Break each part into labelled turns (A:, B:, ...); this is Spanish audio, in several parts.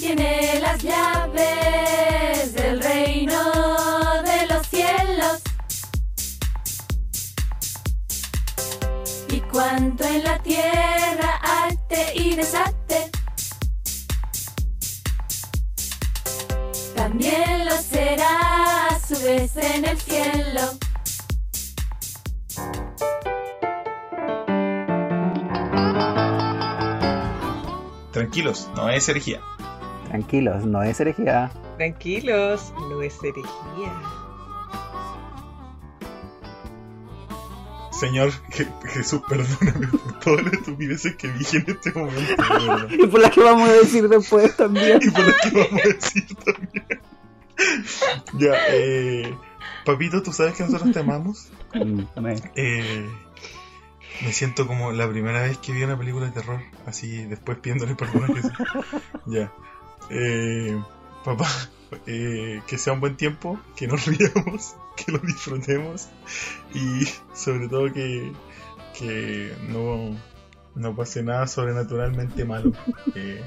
A: tiene las llaves del reino de los cielos. Y cuanto en la tierra arte y desate, también lo será a su vez en el cielo.
B: Tranquilos, no es herejía.
C: Tranquilos, no es herejía.
D: Tranquilos, no es herejía.
B: Señor Je- Jesús, perdóname por todas las estupideces que dije en este momento.
C: Y por las que vamos a decir después también.
B: Y por lo que vamos a decir también. ya, eh. Papito, ¿tú sabes que nosotros te amamos?
C: Mm, me-
B: Eh, me siento como la primera vez que vi una película de terror, así después pidiéndole perdón a Jesús. ya. Eh, papá, eh, que sea un buen tiempo, que nos riamos, que lo disfrutemos y sobre todo que, que no, no pase nada sobrenaturalmente malo. eh,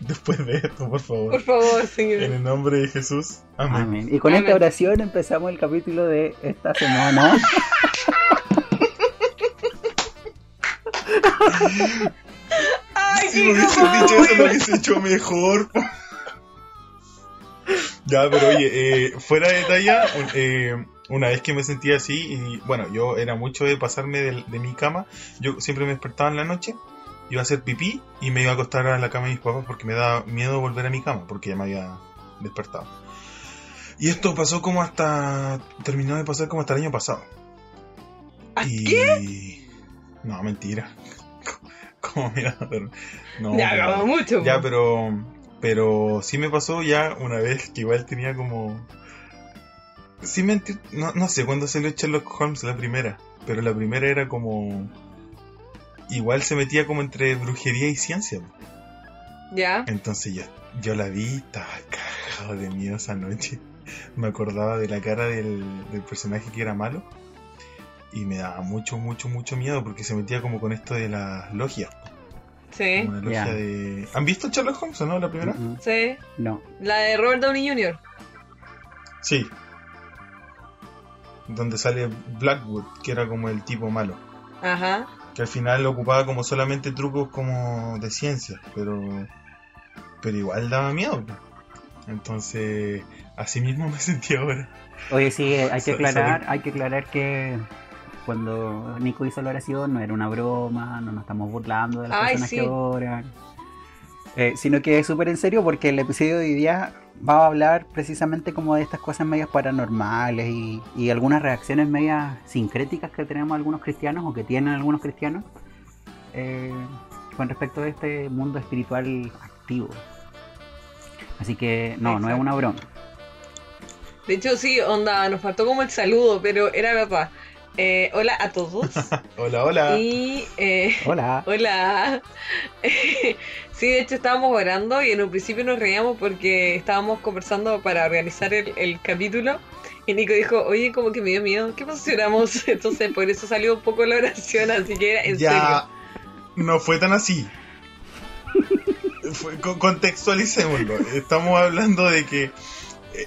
B: después de esto, por favor.
D: Por favor,
B: En
D: señor.
B: el nombre de Jesús. Amén.
C: Amén. Y con esta oración empezamos el capítulo de esta semana.
D: ¡Ay,
B: Si me hubiese
D: incómodo,
B: dicho eso, lo hubiese hecho mejor. ya, pero oye, eh, fuera de talla, eh, una vez que me sentía así, y bueno, yo era mucho de pasarme de, mi cama, yo siempre me despertaba en la noche, iba a hacer pipí y me iba a acostar a la cama de mis papás porque me daba miedo volver a mi cama, porque ya me había despertado. Y esto pasó como hasta. terminó de pasar como hasta el año pasado.
D: ¿A
B: y... No, mentira. ¿Cómo mira? No,
D: Ya,
B: pero-
D: mucho.
B: ya, pero. Pero sí me pasó ya una vez que igual tenía como. Sí mentir. No, no sé cuándo salió Sherlock Holmes la primera. Pero la primera era como. Igual se metía como entre brujería y ciencia.
D: Ya.
B: Entonces yo, yo la vi, estaba cagado de miedo esa noche. Me acordaba de la cara del, del personaje que era malo. Y me daba mucho, mucho, mucho miedo porque se metía como con esto de las logias.
D: Sí.
B: Una logia de... ¿Han visto Sherlock Holmes o no? La primera.
D: Sí.
C: No.
D: La de Robert Downey Jr.
B: Sí. Donde sale Blackwood, que era como el tipo malo.
D: Ajá.
B: Que al final ocupaba como solamente trucos como de ciencia, pero pero igual daba miedo. Entonces, así mismo me sentí ahora.
C: Oye, sí, hay que aclarar, hay que aclarar que cuando Nico hizo la oración no era una broma, no nos estamos burlando de las
D: Ay,
C: personas
D: sí.
C: que oran. Eh, sino que es súper en serio porque el episodio de hoy día va a hablar precisamente como de estas cosas medias paranormales y, y algunas reacciones medias sincréticas que tenemos algunos cristianos o que tienen algunos cristianos eh, con respecto a este mundo espiritual activo. Así que no, no es una broma.
D: De hecho, sí, onda, nos faltó como el saludo, pero era verdad. Eh, hola a todos.
B: Hola, hola.
D: y. eh,
C: Hola.
D: Hola. sí, de hecho estábamos orando y en un principio nos reíamos porque estábamos conversando para organizar el, el capítulo. Y Nico dijo, oye, como que me dio miedo. ¿Qué oramos? Entonces por eso salió un poco la oración, así que era en
B: ya
D: serio.
B: no fue tan así. Fue- con- contextualicémoslo. Estamos hablando de que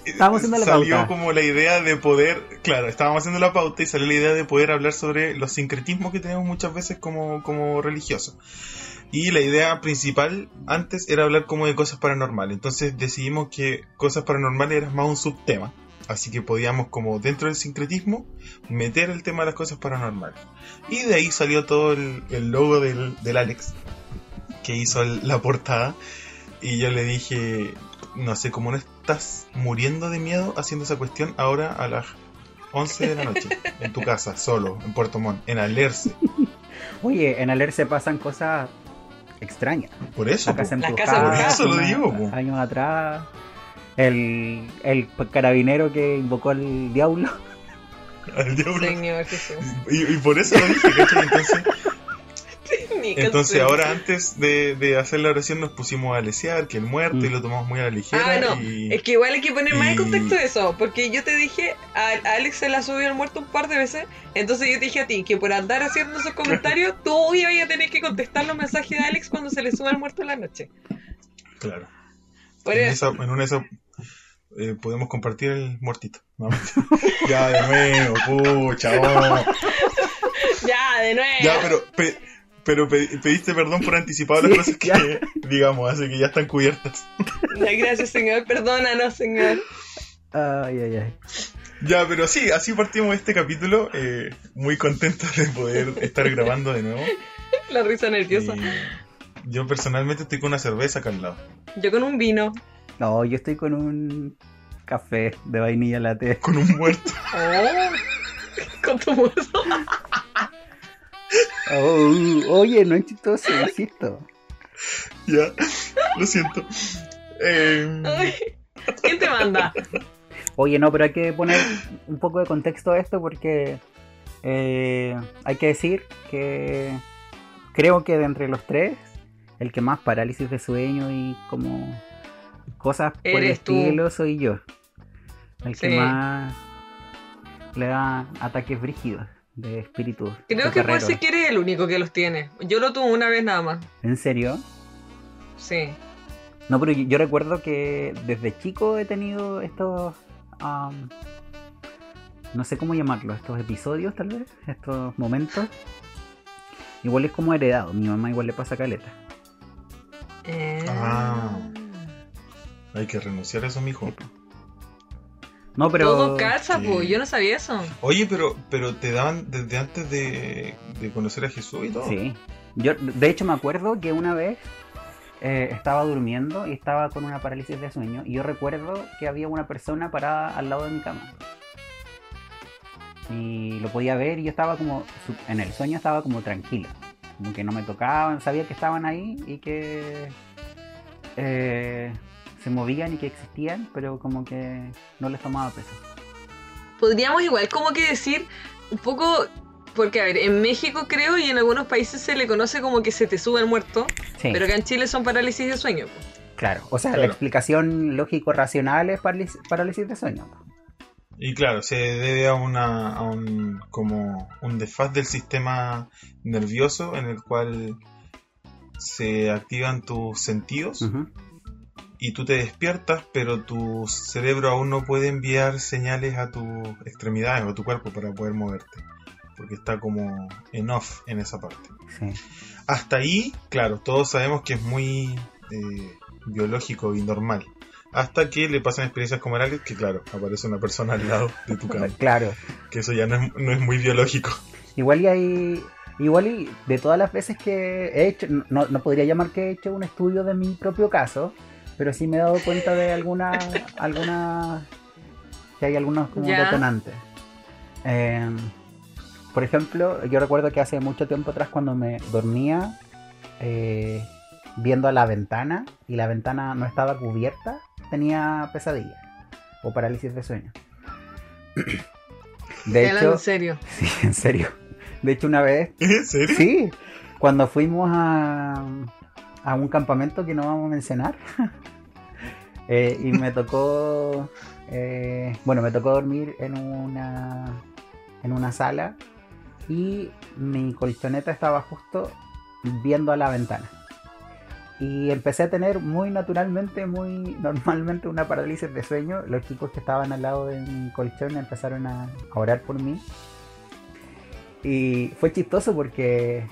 C: Estábamos haciendo la
B: salió
C: pauta.
B: como la idea de poder, claro, estábamos haciendo la pauta y salió la idea de poder hablar sobre los sincretismos que tenemos muchas veces como, como religiosos. Y la idea principal antes era hablar como de cosas paranormales. Entonces decidimos que cosas paranormales era más un subtema. Así que podíamos como dentro del sincretismo meter el tema de las cosas paranormales. Y de ahí salió todo el, el logo del, del Alex, que hizo el- la portada. Y yo le dije, no sé, cómo no estás muriendo de miedo haciendo esa cuestión ahora a las 11 de la noche, en tu casa, solo, en Puerto Montt, en Alerce.
C: Oye, en Aler se pasan cosas extrañas.
B: Por eso,
C: casa
B: po.
D: La
C: embrujada,
D: casa embrujada.
B: Por eso lo digo, po.
C: Años atrás. El, el carabinero que invocó al diablo.
B: al diablo.
D: Señor Jesús.
B: Y, y por eso lo dije, ¿cachai? Entonces, Entonces
D: sí.
B: ahora antes de, de hacer la oración nos pusimos a lesear que el muerto y lo tomamos muy a la ligera.
D: Ah, no.
B: y...
D: Es que igual hay que poner más en contexto eso, porque yo te dije, a, a Alex se la subió al muerto un par de veces, entonces yo te dije a ti que por andar haciendo esos comentarios, tú ibas a tener que contestar los mensajes de Alex cuando se le suba al muerto en la noche.
B: Claro.
D: Por
B: en,
D: eso.
B: esa, en una de esas eh, podemos compartir el muertito. No, ya, de nuevo, pucha, oh.
D: Ya, de nuevo.
B: Ya, pero, pe- pero pe- pediste perdón por anticipado las cosas que
C: ya.
B: digamos, así que ya están cubiertas.
D: Ya, Gracias, Señor. Perdónanos, Señor.
C: Ay, ay, ay.
B: Ya, pero sí, así partimos este capítulo. eh, muy contentos de poder estar grabando de nuevo.
D: La risa nerviosa.
B: Y yo personalmente estoy con una cerveza acá al lado.
D: Yo con un vino.
C: No, yo estoy con un café de vainilla latte.
B: Con un muerto.
D: Oh. Con tu muerto.
C: Oh, oye, no es chistoso, insisto.
B: Ya, lo siento. Eh,
D: Ay, ¿Quién te manda?
C: Oye, no, pero hay que poner un poco de contexto a esto porque eh, hay que decir que creo que de entre los tres, el que más parálisis de sueño y como cosas por el
D: tú.
C: estilo soy yo. El que más le da ataques brígidos de espíritu.
D: Creo que puede ser que eres el único que los tiene. Yo lo tuve una vez nada más.
C: ¿En serio?
D: Sí.
C: No, pero yo, yo recuerdo que desde chico he tenido estos. am, no sé cómo llamarlo, estos episodios tal vez, estos momentos. Igual es como heredado, mi mamá igual le pasa caleta.
D: Eh,
B: Ah. hay que renunciar a eso, mijo.
C: No, pero.
D: Todo calza,
B: Sí.
D: pues. Yo no sabía eso.
B: Oye, pero, pero te daban desde antes de, de conocer a Jesús y todo.
C: Sí. Yo, de hecho, me acuerdo que una vez eh, estaba durmiendo y estaba con una parálisis de sueño. Y yo recuerdo que había una persona parada al lado de mi cama. Y lo podía ver y yo estaba como. En el sueño estaba como tranquilo. Como que no me tocaban, sabía que estaban ahí y que. eh, se movían y que existían, pero como que no les tomaba peso.
D: Podríamos igual como que decir un poco... Porque, a ver, en México creo y en algunos países se le conoce como que se te sube el muerto,
C: Sí,
D: pero acá en Chile son parálisis de sueño.
C: claro. O sea, la explicación lógico-racional es parálisis, parálisis de sueño.
B: Y claro, se debe a una a un como un desfaz del sistema nervioso en el cual se activan tus sentidos. Y tú te despiertas, pero tu cerebro aún no puede enviar señales a tus extremidades o a tu cuerpo para poder moverte, porque está como en off en esa parte.
C: Sí.
B: Hasta ahí, claro, todos sabemos que es muy eh, biológico y normal. Hasta que le pasan experiencias como Alex, que claro, aparece una persona al lado de tu cama.
C: Claro.
B: Que eso ya no es, no es muy biológico.
C: Igual y hay. Igual y de todas las veces que he hecho, no, no podría llamar que he hecho un estudio de mi propio caso, pero sí me he dado cuenta de alguna, alguna que hay algunos como detonantes. Eh, por ejemplo, yo recuerdo que hace mucho tiempo atrás cuando me dormía eh, viendo a la ventana y la ventana no estaba cubierta, tenía pesadillas o parálisis de sueño. De hecho,
D: en serio.
C: Sí, en serio. De hecho, una vez,
B: ¿En serio?
C: sí, cuando fuimos a, a un campamento que no vamos a mencionar, eh, y me tocó, eh, bueno, me tocó dormir en una, en una sala y mi colchoneta estaba justo viendo a la ventana. Y empecé a tener muy naturalmente, muy normalmente una parálisis de sueño. Los chicos que estaban al lado de mi colchón empezaron a a orar por mí. Y fue chistoso porque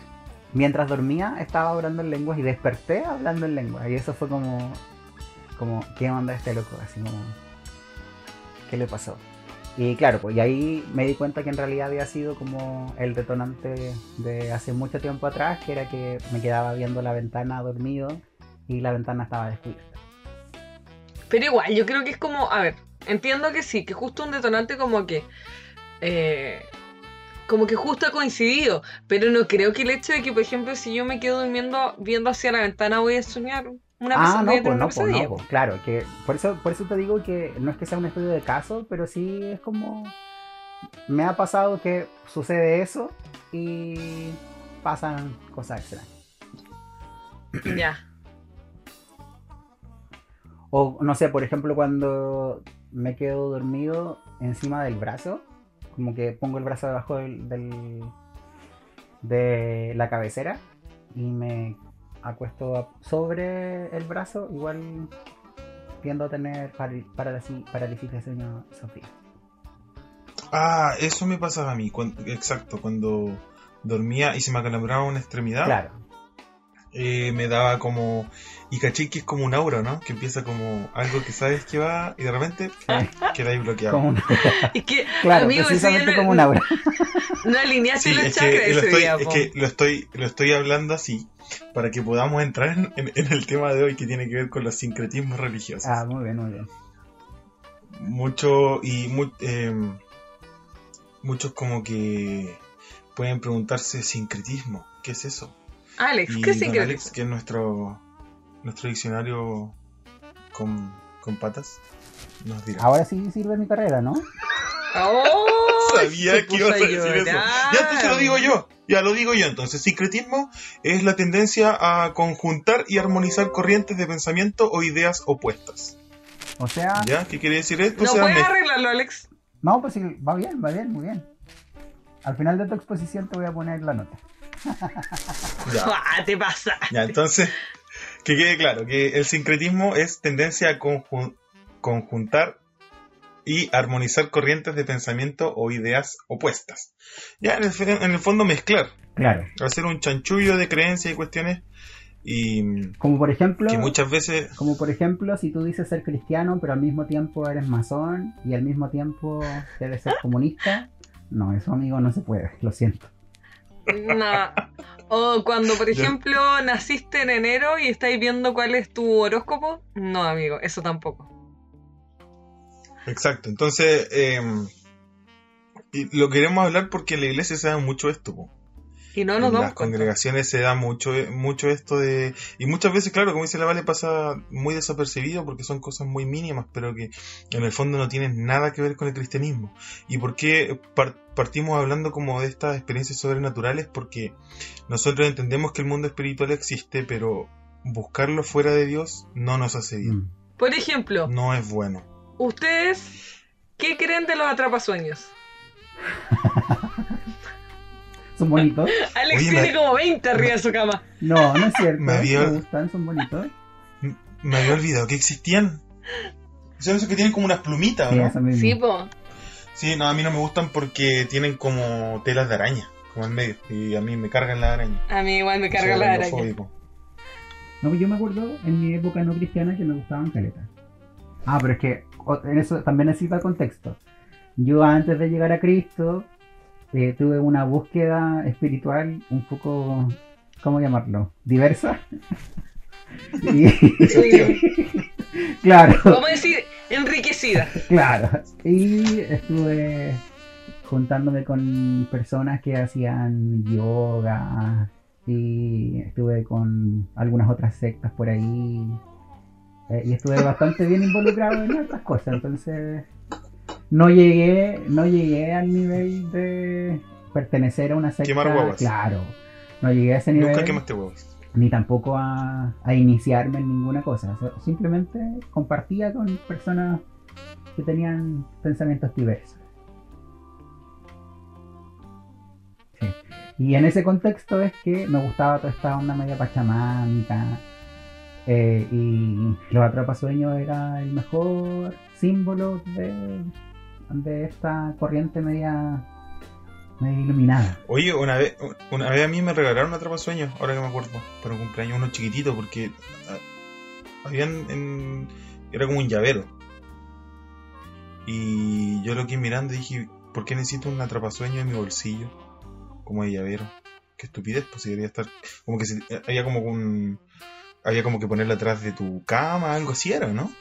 C: mientras dormía estaba hablando en lenguas y desperté hablando en lenguas. Y eso fue como, como ¿qué onda este loco? Así como, ¿qué le pasó? Y claro, pues y ahí me di cuenta que en realidad había sido como el detonante de hace mucho tiempo atrás, que era que me quedaba viendo la ventana dormido y la ventana estaba descubierta.
D: Pero igual, yo creo que es como, a ver, entiendo que sí, que justo un detonante como que, eh, como que justo ha coincidido, pero no creo que el hecho de que, por ejemplo, si yo me quedo durmiendo viendo hacia la ventana voy a soñar una
C: ah,
D: pesa-
C: no, pues no, pues no, pues, claro, que por eso, por eso te digo que no es que sea un estudio de caso, pero sí es como me ha pasado que sucede eso y pasan cosas extrañas.
D: Ya.
C: O no sé, por ejemplo, cuando me quedo dormido encima del brazo, como que pongo el brazo debajo del, del- de la cabecera y me acuesto sobre el brazo, igual tiendo a tener parálisis, de sueño esos días.
B: Ah, eso me pasaba a mí, cuan- exacto, cuando dormía y se me acalambraba una extremidad,
C: Claro.
B: Eh, me daba como... Y caché que es como un aura, ¿no? Que empieza como algo que sabes que va y de repente queda ahí bloqueado.
C: Como una-
D: Es que,
C: claro,
D: amigo,
C: precisamente como un aura.
D: no alineaste
B: Sí,
D: los
B: es
D: chakras
B: que, lo
D: ese
B: estoy,
D: día,
B: es
D: po.
B: que lo estoy, lo estoy hablando así para que podamos entrar en, en- en el tema de hoy que tiene que ver con los sincretismos religiosos.
C: Ah, muy bien, muy bien.
B: Mucho y mu- em, muchos como que pueden preguntarse sincretismo, ¿qué es eso?
D: Alex,
B: Y
D: ¿qué
B: don? Alex, que es nuestro nuestro diccionario con, con patas, nos dirá.
C: Ahora sí sirve mi carrera, ¿no?
D: ¡Oh!
B: Sabía
D: se
B: que ibas a decir eso. Ya entonces lo digo yo. Ya lo digo yo. Entonces, sincretismo es la tendencia a conjuntar y armonizar corrientes de pensamiento o ideas opuestas.
C: O sea,
B: ¿Ya? ¿Qué quiere decir esto?
D: No
B: O sea,
D: puedes
B: me-
D: arreglarlo, Alex.
C: no, pues sí, va bien, va bien, muy bien. Al final de tu exposición te voy a poner la nota.
B: ya,
D: Ah, te pasa.
B: ya, entonces, que quede claro que el sincretismo es tendencia a conjun- conjuntar y armonizar corrientes de pensamiento o ideas opuestas. Ya, en el, en el fondo mezclar,
C: Claro.
B: hacer un chanchullo de creencias y cuestiones y
C: Como por ejemplo,
B: que muchas veces
C: como por ejemplo, si tú dices ser cristiano, pero al mismo tiempo eres masón y al mismo tiempo debes ser comunista, no, eso amigo no se puede, lo siento.
D: No. O cuando, por ejemplo, naciste en enero y estáis viendo cuál es tu horóscopo. No, amigo, eso tampoco.
B: Exacto, entonces eh, y lo queremos hablar porque en la iglesia se da mucho esto. po.
D: Y no nos
B: en
D: damos
B: las
D: cuenta.
B: congregaciones se da mucho, mucho esto de... Y muchas veces, claro, como dice la Vale, pasa muy desapercibido porque son cosas muy mínimas, pero que en el fondo no tienen nada que ver con el cristianismo. ¿Y por qué par- partimos hablando como de estas experiencias sobrenaturales? Porque nosotros entendemos que el mundo espiritual existe, pero buscarlo fuera de Dios no nos hace bien.
C: Mm.
D: Por ejemplo,
B: No es bueno.
D: ¿ustedes qué creen de los atrapasueños?
C: ¿Son bonitos?
D: Alex
B: Oye,
D: tiene
B: me-
D: como 20 arriba de su cama.
C: No, no es cierto.
B: Me
C: Me, gustan, son bonitos.
B: Me había olvidado que existían. Son esos que tienen como unas plumitas,
C: Sí,
B: ¿no?
D: Sí, po.
B: Sí, no, a mí no me gustan porque tienen como telas de araña, como en medio. Y a mí me cargan las arañas.
D: A mí igual me carga
B: Soy
D: la araña.
C: No, pues yo me acuerdo en mi época no cristiana que me gustaban caletas. Ah, pero es que o- en eso también necesita contexto. Yo antes de llegar a Cristo eh, tuve una búsqueda espiritual un poco, ¿cómo llamarlo? Diversa. y, claro,
D: Vamos a decir enriquecida.
C: claro. Y estuve juntándome con personas que hacían yoga y estuve con algunas otras sectas por ahí eh, y estuve bastante bien involucrado en otras cosas entonces no llegué no llegué al nivel de pertenecer a una secta
B: Quemar guaguas.
C: claro no llegué a ese nivel
B: Nunca quemaste huevos.
C: ni tampoco a, a iniciarme en ninguna cosa. O sea, simplemente compartía con personas que tenían pensamientos diversos. Sí. Y en ese contexto es que me gustaba toda esta onda media pachamámica. eh, y los atrapasueños era el mejor símbolo de, de esta corriente media, media iluminada.
B: Oye, una vez, una vez a mí me regalaron un atrapasueños, ahora que me acuerdo, para un cumpleaños, uno chiquitito, porque ah, habían en- era como un llavero. Y yo lo que mirando dije, ¿por qué necesito un atrapasueño en mi bolsillo? Como de llavero. Qué estupidez, pues si debería estar. Como que se- había como un. Había como que ponerlo atrás de tu cama, algo así era, ¿no?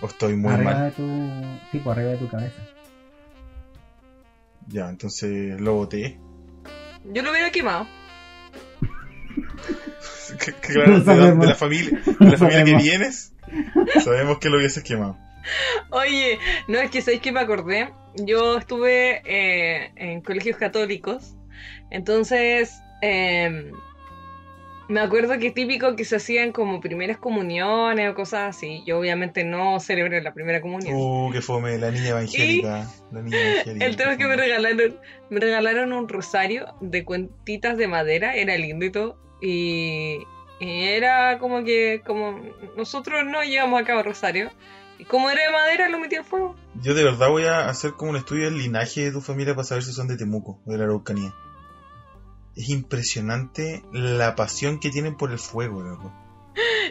B: O estoy muy
C: arriba
B: mal.
C: de tu. Sí, por arriba de tu cabeza.
B: Ya, entonces lo boté.
D: Yo lo hubiera quemado.
B: Que- que claro,
C: No
B: de, la,
C: sabemos.
B: de la familia, de la familia que vienes, sabemos que lo hubieses quemado.
D: Oye, no es que sabéis que me acordé. Yo estuve eh, en colegios católicos. Entonces, eh, me acuerdo que típico que se hacían como primeras comuniones o cosas así. Yo obviamente no celebré la primera comunión.
B: Uh, que fome, la niña evangélica. La niña evangélica.
D: El tema es que me regalaron, me regalaron un rosario de cuentitas de madera, era lindo y todo. Y, Y era como que, como nosotros no llevamos a cabo Rosario, y como era de madera, lo metí al fuego.
B: Yo de verdad voy a hacer como un estudio del linaje de tu familia para saber si son de Temuco, o de la Araucanía. Es impresionante la pasión que tienen por el fuego, loco.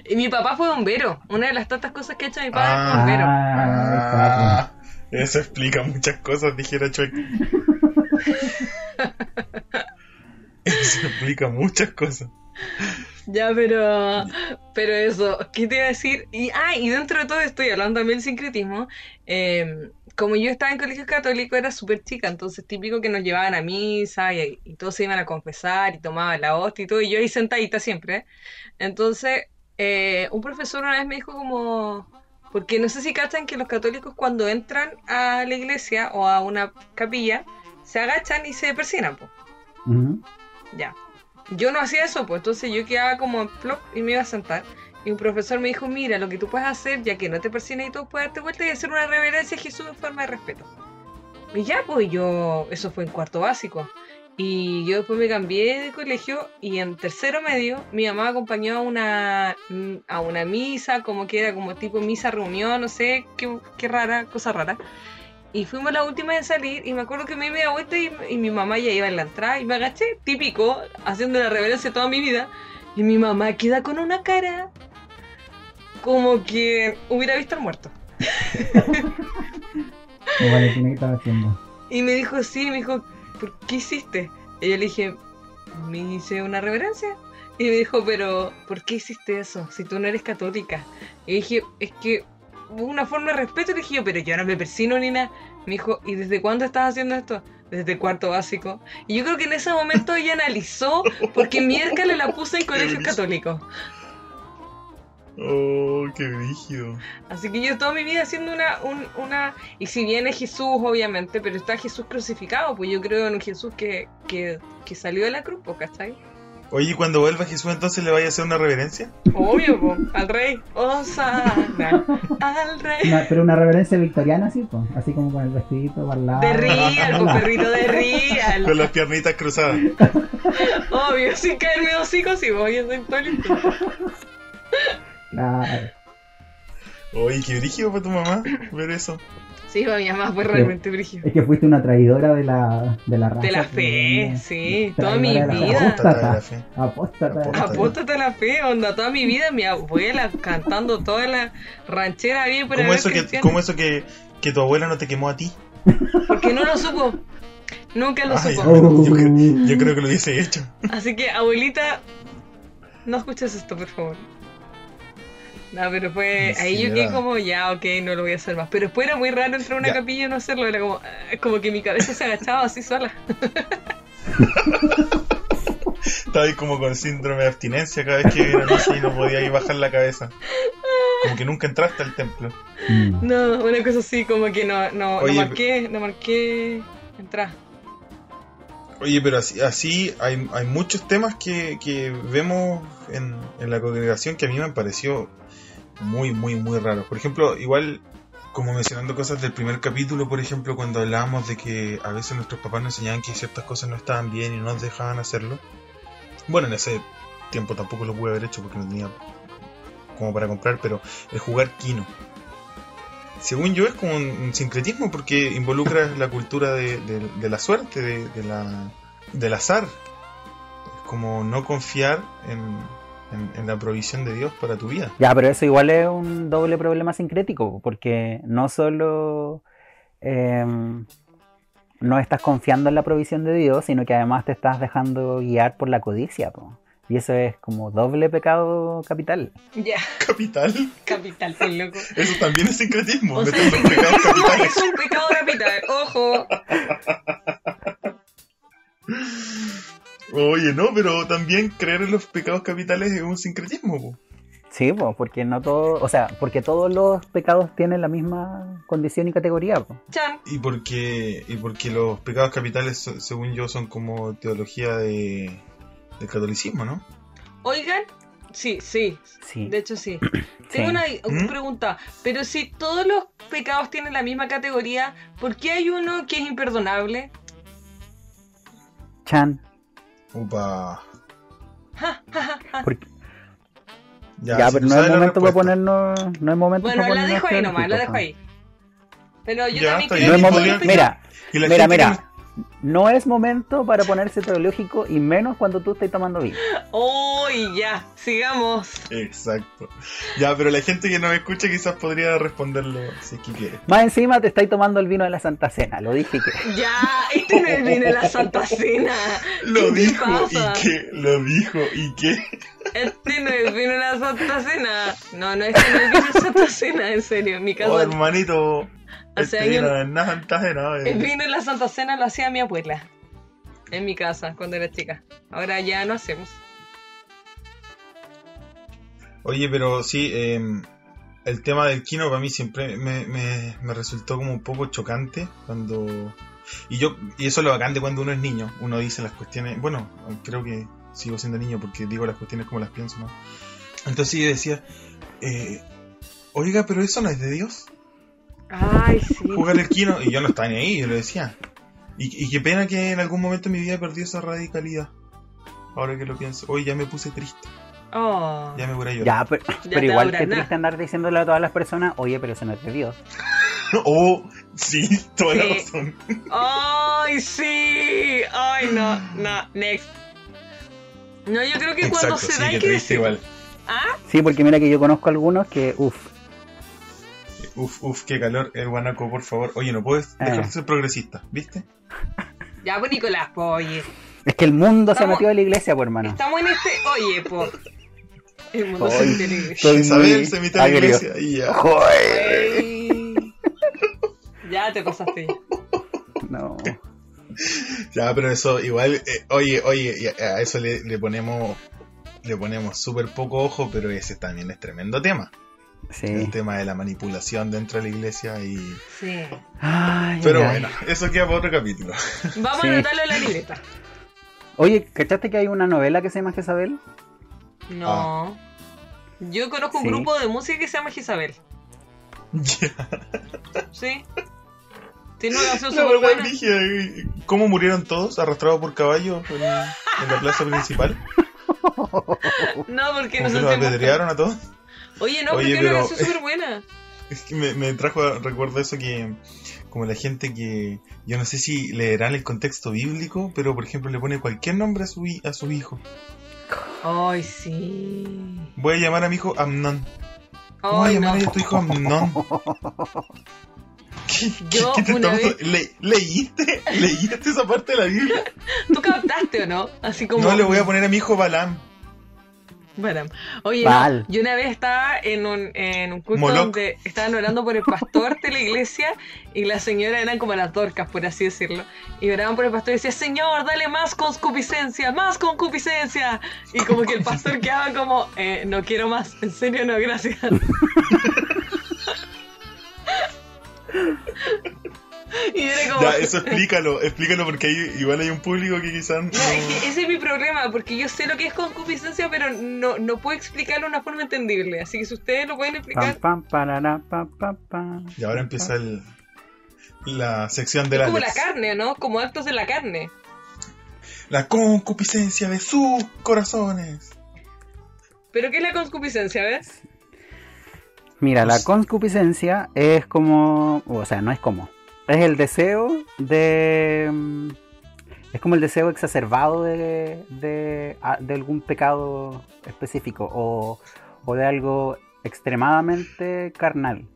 D: Y mi papá fue bombero. Una de las tantas cosas que ha hecho mi papá
B: Ah.
D: es bombero.
C: Ah,
B: eso explica muchas cosas, dijera Chuck. Eso explica muchas cosas.
D: Ya, pero. Pero eso, ¿qué te iba a decir? Y, ah, y dentro de todo esto, y hablando también del sincretismo, eh, como yo estaba en colegio católico, era súper chica, entonces típico que nos llevaban a misa y, y todos se iban a confesar y tomaban la hostia y todo, y yo ahí sentadita siempre. Entonces, eh, un profesor una vez me dijo como. Porque no sé si cachan que los católicos cuando entran a la iglesia o a una capilla, se agachan y se persignan, pues. Ya. Yo no hacía eso, pues entonces yo quedaba como en plop y me iba a sentar. Y un profesor me dijo, mira, lo que tú puedes hacer, ya que no te persignas y todo, puedes darte vuelta y hacer una reverencia a Jesús en forma de respeto. Y ya, pues yo, eso fue en cuarto básico. Y yo después me cambié de colegio y en tercero medio mi mamá acompañó a una, a una misa, como que era como tipo misa reunión, no sé, qué, qué rara, cosa rara. Y fuimos la última en salir y me acuerdo que me di media vuelta y mi mamá ya iba en la entrada y me agaché, típico, haciendo la reverencia toda mi vida. Y mi mamá queda con una cara como que hubiera visto al muerto.
C: Que estaba haciendo.
D: Y me dijo, sí, me dijo, ¿por qué hiciste? Y yo le dije, me hice una reverencia. Y me dijo, pero ¿por qué hiciste eso? Si tú no eres católica. Y dije, es que una forma de respeto. Y le dije yo, pero yo no me persino ni nada. Me dijo, ¿y desde cuándo estás haciendo esto? Desde cuarto básico. Y yo creo que en ese momento ella analizó porque miércoles la puse en colegio católico.
B: Oh, qué rígido.
D: Así que yo toda mi vida haciendo una, un- una... Y si viene Jesús, obviamente, pero está Jesús crucificado, pues yo creo en un Jesús que, que, que salió de la cruz, pues, ¿cachai?
B: Oye, ¿y cuando vuelva Jesús entonces le vaya a hacer una reverencia?
D: Obvio, pues, al rey. Osana, al rey.
C: Una- pero una reverencia victoriana, así, pues. Así como con el vestidito para el lado.
D: De Real, pues, perrito de
B: Con
D: Real.
B: las piernitas cruzadas.
D: Obvio, sin caerme dos hijos y voy a ser todo.
C: Claro.
B: Oye, qué rígido para tu mamá ver eso.
D: Sí, pues, mi mamá fue realmente brígido.
C: Es que fuiste una traidora de la, de la raza.
D: De la fe, sí, toda mi vida.
C: fe.
B: Apóstata
C: Apóstata.
B: fe.
C: Apóstata.
D: A la fe, onda, toda mi vida, mi abuela cantando toda la ranchera bien por
B: ¿Cómo eso, que, cómo eso que, que tu abuela no te quemó a ti?
D: Porque no lo supo. Nunca lo
B: Ay,
D: supo.
C: Oh.
B: yo, cre- yo creo que lo hubiese hecho.
D: Así que, abuelita, no escuches esto, por favor. No, pero fue. Ahí yo quedé como, ya, ok, no lo voy a hacer más. Pero después era muy raro entrar a una
B: Ya.
D: capilla y no hacerlo. Era como, ah, como que mi cabeza se agachaba así sola.
B: Estaba ahí como con síndrome de abstinencia cada vez que iba a misa y no podía ir bajar la cabeza. Como que nunca entraste al templo.
C: Mm.
D: No, una cosa así, como que no, no,
B: Oye,
D: no marqué, no marqué entrar.
B: Oye, pero así, así hay, hay muchos temas que, que vemos en, en la congregación que a mí me han parecido muy, muy, muy raros. Por ejemplo, igual como mencionando cosas del primer capítulo, por ejemplo, cuando hablábamos de que a veces nuestros papás nos enseñaban que ciertas cosas no estaban bien y no nos dejaban hacerlo. Bueno, en ese tiempo tampoco lo pude haber hecho porque no tenía como para comprar, pero el jugar Kino. Según yo es como un, sincretismo porque involucra la cultura de, la suerte, de, de la, del azar. Es como no confiar en, en- en la provisión de Dios para tu vida.
C: Ya, pero eso igual es un doble problema sincrético, porque no solo em, no estás confiando en la provisión de Dios, sino que además te estás dejando guiar por la codicia. po. Y eso es como doble pecado capital.
D: Ya,
B: Capital.
D: capital, soy loco.
B: Eso también es sincretismo.
D: O sea,
B: meter los pecados capitales.
D: es un pecado capital, ojo.
B: Oye, no, pero también creer en los pecados capitales es un sincretismo. po.
C: Sí, po, porque no todo, o sea, porque todos los pecados tienen la misma condición y categoría. po.
D: Chan.
B: Y porque, y porque los pecados capitales, según yo, son como teología de, del catolicismo, ¿no?
D: Oigan, sí, sí,
C: Sí.
D: de hecho sí.
C: Sí.
D: Tengo una
B: ¿Mm?
D: pregunta, pero si todos los pecados tienen la misma categoría, ¿por qué hay uno que es imperdonable?
C: Chan,
B: Upa.
C: porque, Ya,
B: si
C: pero no es momento para ponernos. No es momento
D: Bueno,
C: para
D: la dejo ahí nomás, la dejo ahí. Pero yo
B: Ya,
D: también creo
C: No
D: que
C: mira, mira, mira. No es momento para ponerse teológico y menos cuando tú estés tomando vino.
D: Uy, ya, sigamos.
B: Exacto. Ya, pero la gente que nos escucha quizás podría responderlo si es que quiere.
C: Más encima te estáis tomando el vino de la Santa Cena, lo dije que.
D: Ya, este no es vino de la Santa Cena.
B: Lo
D: ¿Qué te
B: dijo
D: pasa?
B: y qué, lo dijo y qué.
D: Este no es vino de la Santa Cena. No, no, este no es vino de la Santa Cena, en serio. En mi
B: Oh,
D: casa, Hace
B: este
D: años-
B: era nada, nada, eh.
D: el vino de la Santa Cena lo hacía mi abuela. En mi casa, cuando era chica. Ahora ya no hacemos.
B: Oye, pero sí, eh, el tema del kino para mí siempre me, me, me resultó como un poco chocante cuando... Y yo y eso es lo bacán de cuando uno es niño. Uno dice las cuestiones... Bueno, creo que sigo siendo niño porque digo las cuestiones como las pienso, ¿no? Entonces yo decía, eh, oiga, pero eso no es de Dios.
D: Ay, sí.
B: Jugar el kino. Y yo no estaba ni ahí, yo lo decía. Y, y qué pena que en algún momento de mi vida perdí esa radicalidad. Ahora que lo pienso. Hoy ya me puse triste.
D: Oh.
B: Ya me voy a llorar.
C: Ya, pero,
D: te
C: pero igual que triste andar diciéndole a todas las personas, oye, pero eso no es de Dios.
B: Oh, sí, toda la
D: Sí.
B: razón.
D: Ay, sí. Ay, no, no, next. No, yo creo que cuando se
B: sí,
D: da
B: que triste igual.
D: Ah,
C: Sí, porque mira que yo conozco algunos que, uff,
B: Uf, uf, qué calor, el guanaco, por favor. Oye, no puedes dejar de
C: Eh.
B: ser progresista, ¿viste?
D: ya, pues Nicolás, pues, oye.
C: es que el mundo se metió a la iglesia, pues hermano.
D: Estamos en este. Oye, po. El mundo se metió en la iglesia.
B: Isabel se metió a la iglesia y ya.
D: Ya te pasaste.
C: No.
B: Ya, pero eso igual, eh, oye, oye, a eso le, le ponemos le ponemos súper poco ojo, pero ese también es tremendo tema.
C: Sí.
B: El tema de la manipulación dentro de la iglesia y...
D: Sí.
C: Ay,
B: Pero
C: ay.
B: bueno, eso queda para otro capítulo.
D: Vamos
C: Sí.
D: a anotarlo en la libreta.
C: Oye, ¿cachaste que hay una novela que se llama Jezabel?
D: No. Yo conozco un
C: Sí.
D: grupo de música que se llama Gisabel.
B: Ya.
D: Sí. Tiene una canción
B: verdad,
D: buena.
B: dije, ¿cómo murieron todos arrastrados por caballos en, en la plaza principal?
D: No, porque
B: ¿Cómo
D: no se
B: los apedrearon a todos?
D: Oye, no,
B: Oye,
D: porque es una
B: pero-
D: canción súper buena.
B: Es que me, me trajo, recuerdo eso que, como la gente que, yo no sé si leerán el contexto bíblico, pero por ejemplo le pone cualquier nombre a su, a su hijo.
D: Ay, sí.
B: Voy a llamar a mi hijo Amnon. ¿Cómo vas a llamar
D: no.
B: a tu hijo Amnon? ¿Qué, qué-
D: Yo
B: qué te
D: una
B: estamos-
D: vez-
B: le- ¿Leíste? ¿Leíste esa parte de la Biblia?
D: ¿Tú captaste o no? Así como.
B: No le voy a poner a mi hijo Balam.
D: Bueno, oye,
C: Val.
D: no, yo una vez estaba en un, en un culto
B: Moloch.
D: donde estaban orando por el pastor de la iglesia y la señora eran como las dorcas, por así decirlo. Y oraban por el pastor y decía, Señor, dale más concupiscencia, más concupiscencia. Y como que el pastor quedaba como, "Eh, no quiero más, en serio no, gracias. y era como...
B: Ya, eso explícalo, explícalo porque igual hay un público que quizás no...
D: No, es que ese es mi problema, porque yo sé lo que es concupiscencia, pero no, no puedo explicarlo de una forma entendible. Así que si ustedes lo pueden
C: Pam,
D: explicar,
C: pam, pam, pam, pam.
B: Y ahora empieza el, la sección de la
D: como la carne, ¿no? Como actos de la carne.
B: La concupiscencia de sus corazones.
D: ¿Pero qué es la concupiscencia, ves?
C: Mira, la
B: Pues-
C: concupiscencia es como, o sea, no es como, es el deseo de, mm, es como el deseo exacerbado de, de, a- de algún pecado específico o, o de algo extremadamente carnal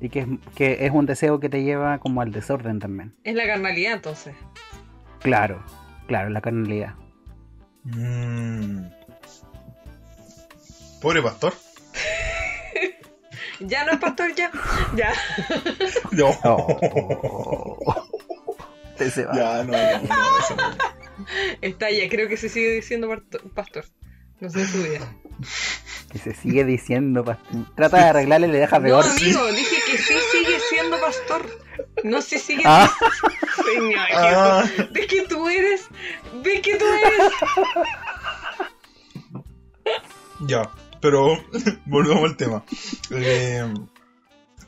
C: y que es, que es un deseo que te lleva como al desorden también.
D: Es la carnalidad, entonces.
C: Claro, claro, la carnalidad.
B: Mm. Pobre pastor.
D: Ya no es pastor, ya. Ya.
B: No.
C: Te se va.
B: Ya, no, no, no, no.
D: Está ya, creo que se sigue diciendo pastor. No sé su vida.
C: Que se sigue diciendo, pastor. Trata de arreglarle y le deja
D: No,
C: peor.
D: amigo, dije que sí sigue siendo pastor. No se sigue.
C: Ah.
B: Ah.
D: Señor, Jesús. ¿Ves que tú eres? ¿Ves que tú eres?
B: Ya, pero volvamos al tema. Eh,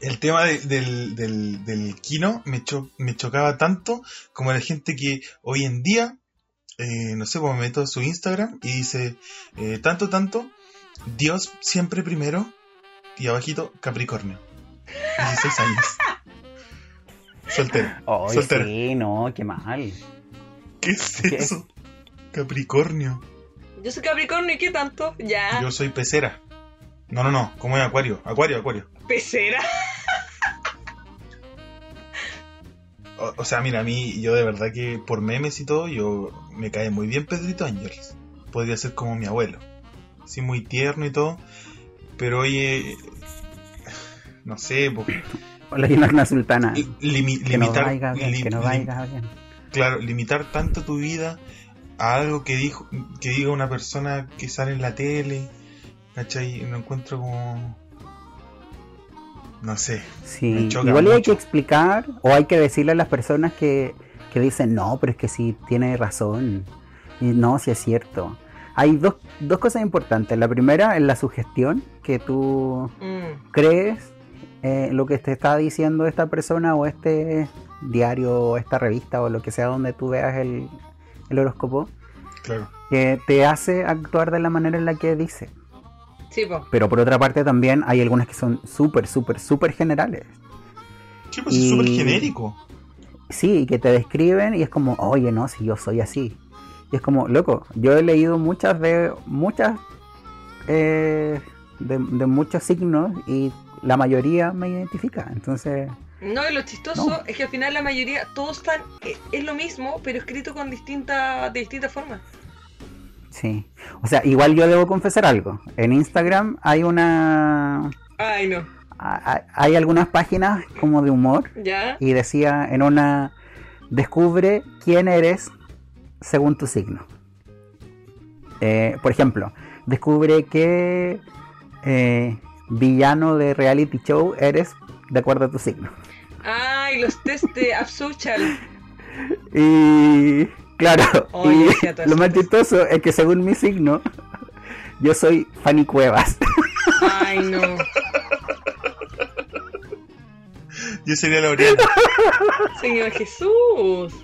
B: el tema de- del, del, del Kino me, cho- me chocaba tanto como la gente que hoy en día, eh, no sé, pues me meto a su Instagram y dice eh, tanto, tanto, Dios siempre primero y abajito Capricornio. 16 años. Soltero.
C: Ay,
B: Soltero.
C: sí, no, qué mal.
B: ¿Qué es
C: ¿Qué es?
B: eso? Capricornio.
D: Yo soy Capricornio, ¿y qué tanto? Ya.
B: Yo soy pecera. No, no, no. ¿Cómo es Acuario? Acuario, Acuario.
D: Pecera.
B: O, o sea, mira, a mí, yo de verdad que por memes y todo, yo me cae muy bien Pedrito Ángeles. Podría ser como mi abuelo. Sí, muy tierno y todo. Pero oye, no sé, po,
C: Hola, y una sultana.
B: limi-
C: Que no
B: limitar,
C: vaya bien, que no vaya bien.
B: claro, limitar tanto tu vida a algo que dijo, que diga una persona que sale en la tele, ¿cachai? Lo encuentro como, no sé,
C: Sí,
B: me choca
C: igual hay que explicar o hay que decirle a las personas que, que dicen, no, pero es que sí tiene razón. Y no, sí es cierto. Hay dos, dos cosas importantes. La primera es la sugestión, que tú
D: Mm.
C: crees eh, lo que te está diciendo esta persona o este diario o esta revista o lo que sea donde tú veas el, el horóscopo,
B: claro.
C: que te hace actuar de la manera en la que dice.
D: Sí, po.
C: Pero por otra parte también hay algunas que son súper, súper, súper generales.
B: Sí, pues es
C: Y-
B: súper genérico.
C: Sí, que te describen y es como, oye, no, si yo soy así. Y es como, loco, yo he leído muchas de, muchas, eh, de, de muchos signos y la mayoría me identifica. Entonces,
D: No, y lo chistoso
C: No.
D: es que al final la mayoría, todos están, eh, es lo mismo, pero escrito con distinta, de distintas formas.
C: sí. O sea, igual yo debo confesar algo. En Instagram hay una,
D: Ay, no.
C: ha- hay algunas páginas como de humor
D: ¿Ya?
C: y decía en una, descubre quién eres según tu signo. Eh, por ejemplo, descubre qué eh, villano de reality show eres de acuerdo a tu signo.
D: Ay, los test de Absuchal.
C: Y claro,
D: Oye,
C: y
D: decía todo
C: lo más chistoso es que según mi signo, yo soy Fanny Cuevas.
D: Ay, no.
B: Yo sería la Oriana.
D: Señor Jesús.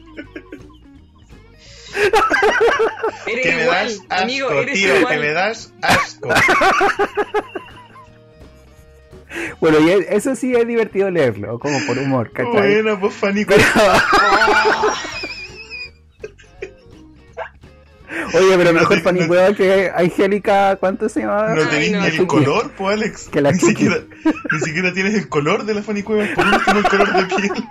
D: Eres
B: que me
D: igual,
B: das asco,
D: amigo, eres
B: tío,
D: igual.
B: que me das asco.
C: Bueno, y eso sí es divertido leerlo, como por humor, ¿cachai?
B: Bueno, pues Fanny
C: Pero- Oye, pero mejor Fanny
B: no-
C: que Angélica, ¿cuánto se llama?
B: No tenéis
D: no,
B: ni el color, pues Alex.
C: Que la
B: ni, siquiera, ni siquiera tienes el color de la Fanny Cuevas, por último el color de piel.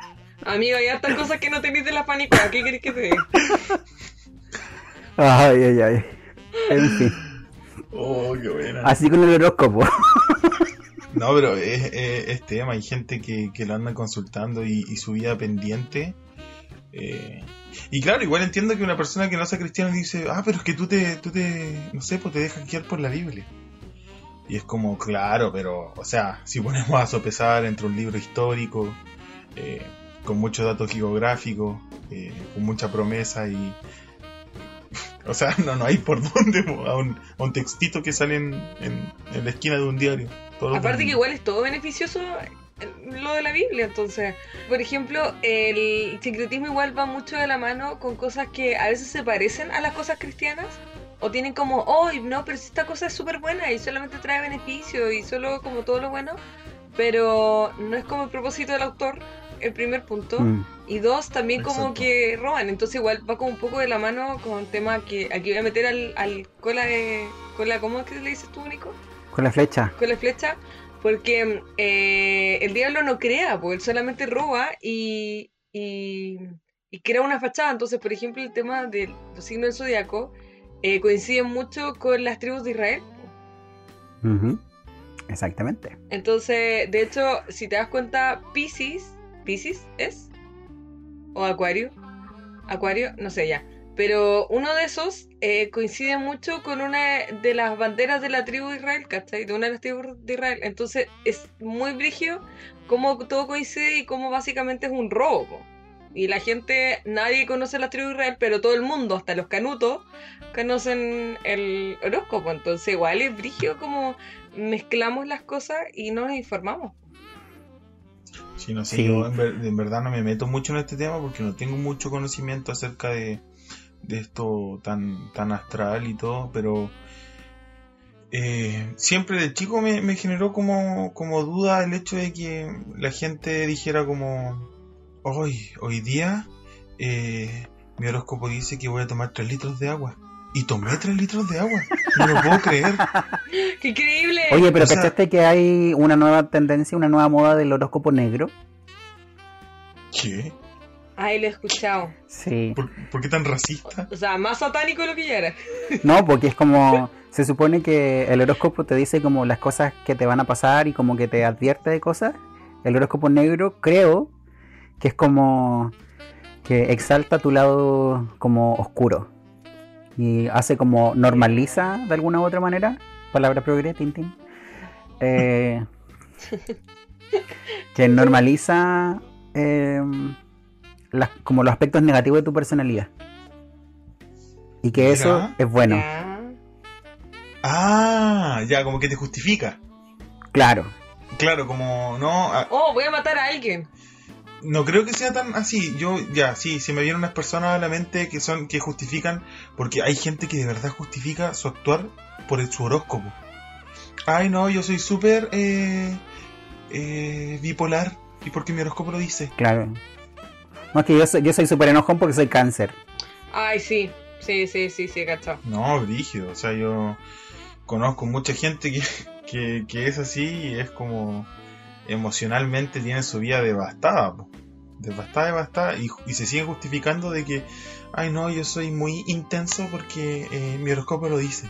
D: Amigo, hay hartas cosas que no tenéis de la pánico. ¿Qué querés que te diga?
C: Ay, ay, ay. En fin,
B: Oh, qué buena.
C: así con el horóscopo.
B: No, pero es, tema. Hay gente que, que lo anda consultando y, su vida pendiente. eh, y claro, igual entiendo que una persona que no sea cristiana dice, ah, pero es que tú te, tú te, no sé, pues te dejas guiar por la Biblia. Y es como, claro, pero, o sea, si ponemos a sopesar entre un libro histórico, eh, con muchos datos geográficos, eh, con mucha promesa y... O sea, no, no hay por dónde a un, textito que sale en- en la esquina de un diario. Todos los
D: Aparte que igual es todo beneficioso eh, lo de la Biblia, entonces, por ejemplo, el sincretismo igual va mucho de la mano con cosas que a veces se parecen a las cosas cristianas o tienen como, oh, no, pero si esta cosa es súper buena y solamente trae beneficio y solo como todo lo bueno, pero no es como el propósito del autor, el primer punto.
C: Mm.
D: Y dos, también como
B: Exacto.
D: que roban. Entonces igual va como un poco de la mano con tema que aquí voy a meter al, al cola de... Cola, ¿Cómo es que le dices tú, Nico?
C: Con la flecha.
D: Con la flecha. Porque eh, el diablo no crea, pues él solamente roba y, y, y crea una fachada. Entonces, por ejemplo, el tema de los signos del zodiaco eh, coincide mucho con las tribus de Israel.
C: Ujú. Exactamente.
D: Entonces, de hecho, si te das cuenta, Pisces, ¿Pisces es? ¿O Acuario? Acuario, no sé ya. Pero uno de esos eh, coincide mucho con una de las banderas de la tribu de Israel, ¿cachai? De una de las tribus de Israel. Entonces es muy brigio cómo todo coincide y cómo básicamente es un robo. po. Y la gente, nadie conoce la tribu de Israel, pero todo el mundo, hasta los canutos, conocen el horóscopo. Entonces igual es brigio como mezclamos las cosas y no nos informamos.
B: Sí, no sé,
C: Sí.
B: yo en, ver- en verdad no me meto mucho en este tema porque no tengo mucho conocimiento acerca de, de esto tan, tan astral y todo, pero eh, siempre de chico me, me generó como, como duda el hecho de que la gente dijera como, hoy, hoy día eh, mi horóscopo dice que voy a tomar 3 litros de agua. Y tomé 3 litros de agua. No lo puedo creer.
D: ¡Qué increíble!
C: Oye, pero
B: O sea-
C: ¿cachaste que hay una nueva tendencia, una nueva moda del horóscopo negro?
B: ¿Qué?
D: Ay, lo he escuchado.
C: Sí.
B: ¿Por, por qué tan racista?
D: O sea, más satánico de lo que ya era.
C: No, porque es como. Se supone que el horóscopo te dice como las cosas que te van a pasar y como que te advierte de cosas. El horóscopo negro, creo que es como. que exalta tu lado como oscuro. Y hace como. normaliza de alguna u otra manera. Palabra progre, Tintín. Eh, que normaliza. eh, las- como los aspectos negativos de tu personalidad. Y que eso
B: Ya.
C: es bueno.
D: Ya.
B: Ah, ya, como que te justifica.
C: Claro.
B: Claro, como no, ah,
D: Oh, voy a matar a alguien.
B: no creo que sea tan así. Yo ya, sí, se me vienen unas personas a la mente que son que justifican porque hay gente que de verdad justifica su actuar por el, su horóscopo. Ay, no, yo soy súper eh, eh, bipolar y porque mi horóscopo lo dice.
C: Claro. No, es que yo soy, yo soy súper enojón porque soy cáncer.
D: Ay, sí. Sí, sí, sí, sí, cachado.
B: No, brígido. O sea, yo conozco mucha gente que, que, que es así y es como emocionalmente tiene su vida devastada. po. Devastada, devastada. Y, y se siguen justificando de que, ay no, yo soy muy intenso porque eh, mi horóscopo lo dice.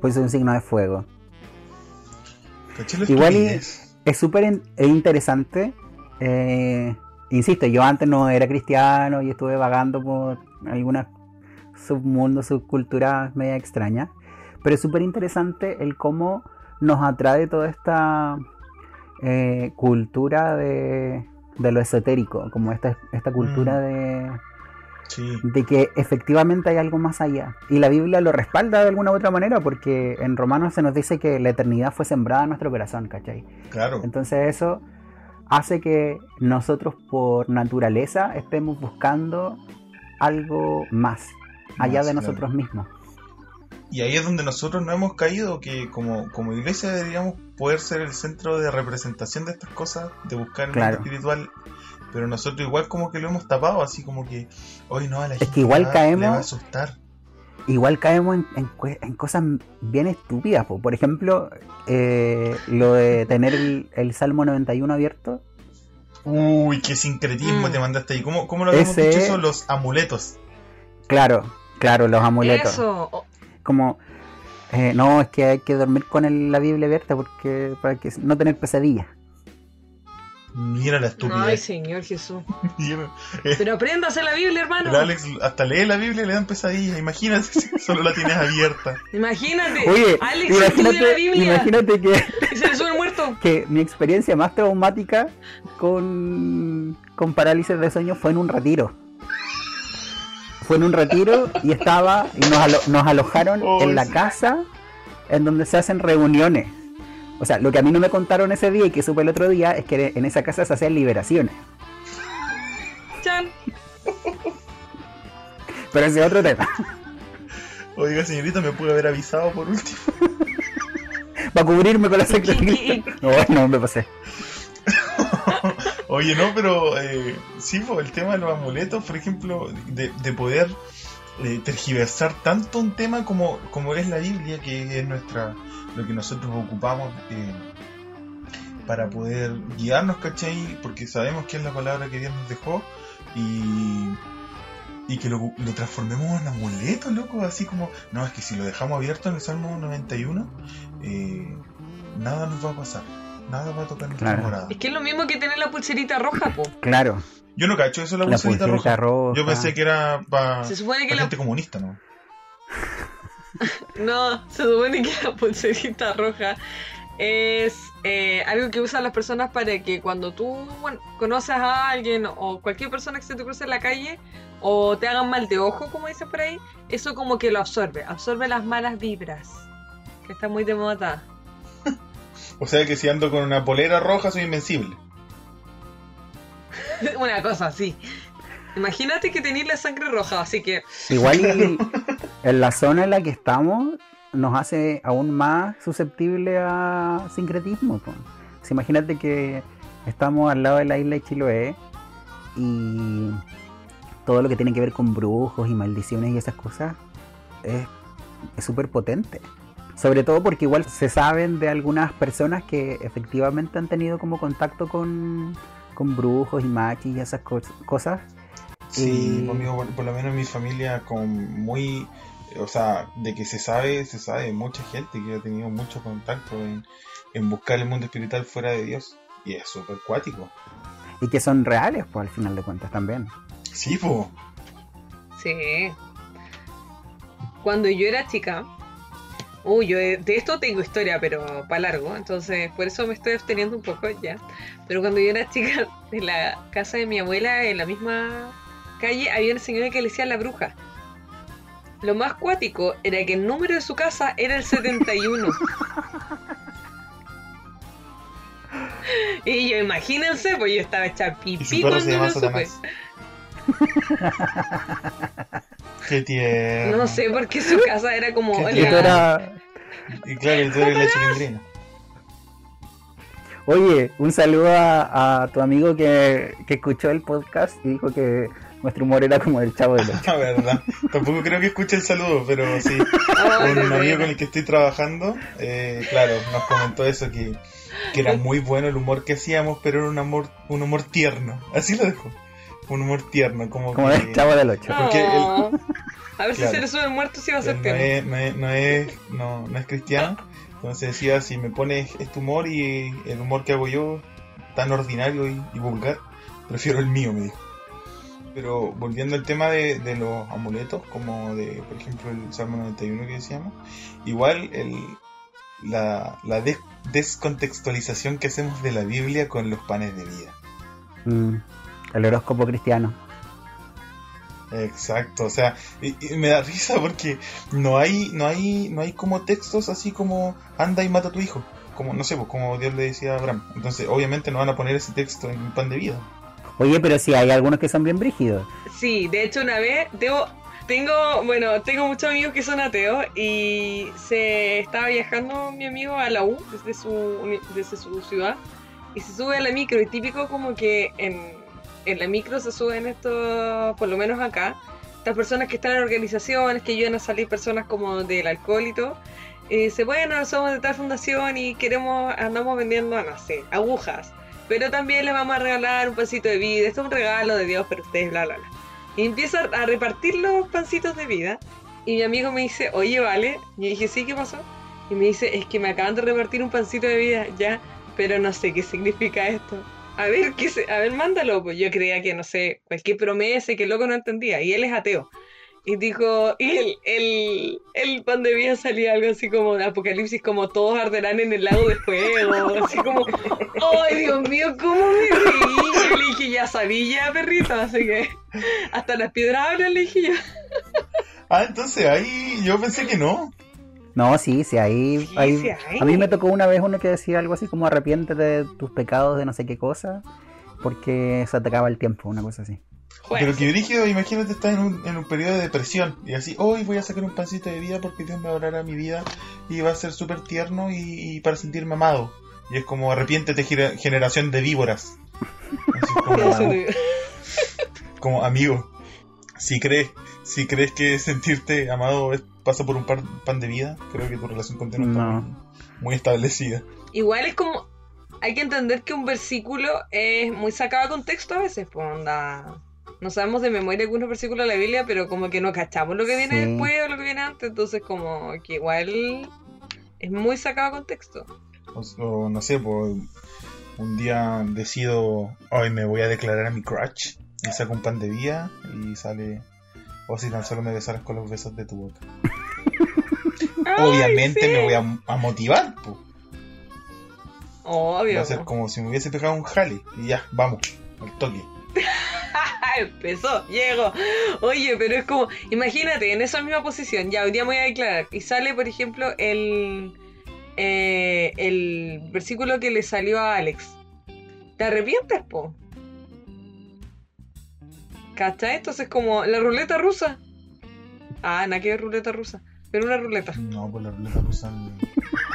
C: Pues soy un signo de fuego.
B: ¿Cachai la
C: Igual? Es súper in- interesante. eh, insisto, yo antes no era cristiano y estuve vagando por algunas submundos, subculturas media extrañas. Pero es súper interesante el cómo nos atrae toda esta eh, cultura de, de lo esotérico, como esta, esta cultura
B: Mm.
C: de,
B: Sí,
C: de que efectivamente hay algo más allá. Y la Biblia lo respalda de alguna u otra manera, porque en Romanos se nos dice que la eternidad fue sembrada en nuestro corazón, ¿cachai?
B: claro.
C: Entonces eso hace que nosotros por naturaleza estemos buscando algo más, allá
B: Más,
C: de
B: claro.
C: nosotros mismos.
B: Y ahí es donde nosotros no hemos caído, que como, como iglesia deberíamos poder ser el centro de representación de estas cosas, de buscar el
C: Claro.
B: mundo espiritual. Pero nosotros igual como que lo hemos tapado, así como que hoy no a la
C: que
B: gente
C: igual
B: le va-
C: caemos-
B: le va a asustar.
C: Igual caemos en, en cue- en cosas bien estúpidas. po. Por ejemplo, eh, lo de tener el, el Salmo 91 abierto.
B: Uy, qué sincretismo
D: Mm.
B: te mandaste ahí. ¿Cómo, cómo lo habíamos
C: Ese-
B: dicho eso? Los amuletos.
C: Claro, claro, los amuletos.
D: Eso.
C: Como eh, no es que hay que dormir con el- la Biblia abierta porque para que no tener pesadillas
B: Mira la
D: Ay,
B: estupidez.
D: Señor Jesús.
B: Mira. Eh,
D: Pero apréndase la Biblia, hermano.
B: Alex hasta lee la Biblia y le dan pesadillas. Imagínate si solo la tienes abierta.
D: Imagínate.
C: oye
D: Alex estudia la
C: imagínate,
D: Biblia
C: imagínate que,
D: y se le sube el muerto.
C: que mi experiencia más traumática con, con parálisis de sueño fue en un retiro fue en un retiro y estaba y nos, alo- nos alojaron
B: Oh,
C: en la
B: sí.
C: casa en donde se hacen reuniones o sea, lo que a mí no me contaron ese día y que supe el otro día es que en esa casa se hacían liberaciones.
D: Chan.
C: Pero ese es otro tema.
B: Oiga, señorita, me pude haber avisado por último.
C: Para cubrirme con la Cristo. No, no me pasé.
B: Oye, no, pero eh, sí, pues, el tema de los amuletos, por ejemplo, de, de poder eh, tergiversar tanto un tema como, como es la Biblia, que es nuestra lo que nosotros ocupamos eh, para poder guiarnos, ¿cachai? Porque sabemos que es la palabra que Dios nos dejó y, y que lo, lo transformemos en amuleto, loco, así como, no, es que si lo dejamos abierto en el Salmo 91, eh, nada nos va a pasar, nada va a tocar nuestra
C: Claro.
B: morada.
D: Es que es lo mismo que tener la pulserita roja, po.
C: Claro,
B: Yo no cacho eso la
C: la
B: pulserita
C: pulserita
B: roja.
C: roja.
B: Yo pensé que era para
D: Se supone que la
B: gente comunista, ¿no?
D: No, se supone que la pulserita roja es eh, algo que usan las personas para que cuando tú bueno, conoces a alguien o cualquier persona que se te cruce en la calle o te hagan mal de ojo, como dicen por ahí, eso como que lo absorbe, absorbe las malas vibras, que está muy de moda.
B: O sea que si ando con una polera roja soy invencible.
D: Una cosa así. Imagínate que tenéis la sangre roja, así que
C: Igual y en la zona en la que estamos, nos hace aún más susceptible a sincretismo. Pues imagínate que estamos al lado de la isla de Chiloé y todo lo que tiene que ver con brujos y maldiciones y esas cosas es es súper potente. Sobre todo porque igual se saben de algunas personas que efectivamente han tenido como contacto con, con brujos y machis y esas cos- cosas.
B: Sí, conmigo, por, por lo menos en mi familia, con muy. O sea, de que se sabe, se sabe mucha gente que ha tenido mucho contacto en, en buscar el mundo espiritual fuera de Dios. Y es súper cuático.
C: Y que son reales, pues al final de cuentas también.
B: Sí, po.
D: Sí. Cuando yo era chica, uy, yo de, de esto tengo historia, pero para largo, entonces por eso me estoy absteniendo un poco ya. Pero cuando yo era chica, en la casa de mi abuela, en la misma calle, había una señora que le decía la bruja. Lo más cuático era que el número de su casa era el 71. Y yo, imagínense, pues yo estaba hecha pipí
B: se
D: cuando lo supe.
B: Qué tierno.
D: No sé por qué su casa era como. La-
C: tú era-
B: Y claro, y tú eres la chilindrina.
C: Oye, un saludo a, a tu amigo que, que escuchó el podcast y dijo que nuestro humor era como el chavo del ocho.
B: La verdad. Tampoco creo que escuche el saludo, pero sí.
D: Ay,
B: un amigo con el que estoy trabajando, eh, claro, nos comentó eso, que, que era muy bueno el humor que hacíamos, pero era un humor, un humor tierno. Así lo dejó. Un humor tierno, como,
C: Como
B: que
C: el chavo del ocho.
B: porque él-
D: Oh. A ver si
B: Claro.
D: se le sube el muerto si va a ser
B: no,
D: tierno.
B: es, no, es, no, es, no, no es cristiano. Entonces decía, si me pones este humor y el humor que hago yo, tan ordinario y, y vulgar, prefiero el mío, me dijo. Pero volviendo al tema de, de los amuletos, como de, por ejemplo, el Salmo 91 que decíamos, igual el, la, la des- descontextualización que hacemos de la Biblia con los panes de vida.
C: Mm, el horóscopo cristiano.
B: Exacto, o sea, y, y me da risa porque no hay, no hay, no hay como textos así como anda y mata a tu hijo, como no sé, pues como Dios le decía a Abraham. Entonces, obviamente no van a poner ese texto en un pan de vida.
C: Oye, pero sí, hay algunos que son bien brígidos.
D: Sí, de hecho una vez tengo, bueno, tengo muchos amigos que son ateos y se estaba viajando mi amigo a la U desde su, desde su ciudad y se sube a la micro y típico como que en, en la micro se suben estos, por lo menos acá, estas personas que están en organizaciones, que ayudan a salir personas como del alcohol y todo. Y dice, bueno, somos de tal fundación y queremos, andamos vendiendo, no sé, agujas. Pero también les vamos a regalar un pancito de vida. Esto es un regalo de Dios para ustedes, bla, bla, bla. Y empieza a repartir los pancitos de vida. Y mi amigo me dice, oye, vale. Y yo dije, sí, ¿qué pasó? Y me dice, es que me acaban de repartir un pancito de vida, ya. Pero no sé qué significa esto. A ver, ¿qué se... a ver, mándalo. Pues yo creía que, no sé, cualquier promesa que el loco no entendía. Y él es ateo. Y dijo, y el, el, el pan de vida salía algo así como de apocalipsis, como todos arderán en el lago de fuego, así como, ¡ay, Dios mío, cómo me reí! Y yo le dije, ya sabía, perrito, así que hasta las piedras hablan, le dije yo.
B: Ah, entonces ahí yo pensé que no.
C: No, sí, sí, ahí,
D: Sí,
C: ahí-
D: sí hay.
C: A mí me tocó una vez uno que decía algo así como arrepiéntete de tus pecados de no sé qué cosa, porque se te acaba el tiempo, una cosa así.
B: Pero que brígido, imagínate estar en un, en un periodo de depresión y así, hoy voy a sacar un pancito de vida porque Dios me hablará mi vida y va a ser súper tierno y, y para sentirme amado. Y es como arrepiéntete generación de víboras. Así como, amigo, si crees, si crees que sentirte amado es- pasa por un par- pan de vida, creo que tu relación con Dios no está
C: No.
B: muy establecida.
D: Igual es como, hay que entender que un versículo es muy sacado de contexto a veces, pues onda. No sabemos de memoria algunos versículos de la Biblia, pero como que no cachamos lo que viene
C: Sí.
D: después o lo que viene antes, entonces como que igual es muy sacado de contexto.
B: O, o no sé, pues un día decido, hoy me voy a declarar a mi crutch y saco un pan de vida y sale, o si tan solo me besaras con los besos de tu boca. Obviamente
D: sí.
B: me voy a, a motivar, pues.
D: Obvio.
B: Va a ser como si me hubiese pegado un jale y ya, vamos, al toque.
D: Empezó, llego. Oye, pero es como, imagínate, en esa misma posición, ya hoy día me voy a declarar. Y sale, por ejemplo, el, eh, el versículo que le salió a Alex. ¿Te arrepientes, po? ¿Cachai? Entonces como la ruleta rusa. Ah, nada que ruleta rusa. Pero una ruleta.
B: No, pues la ruleta rusa el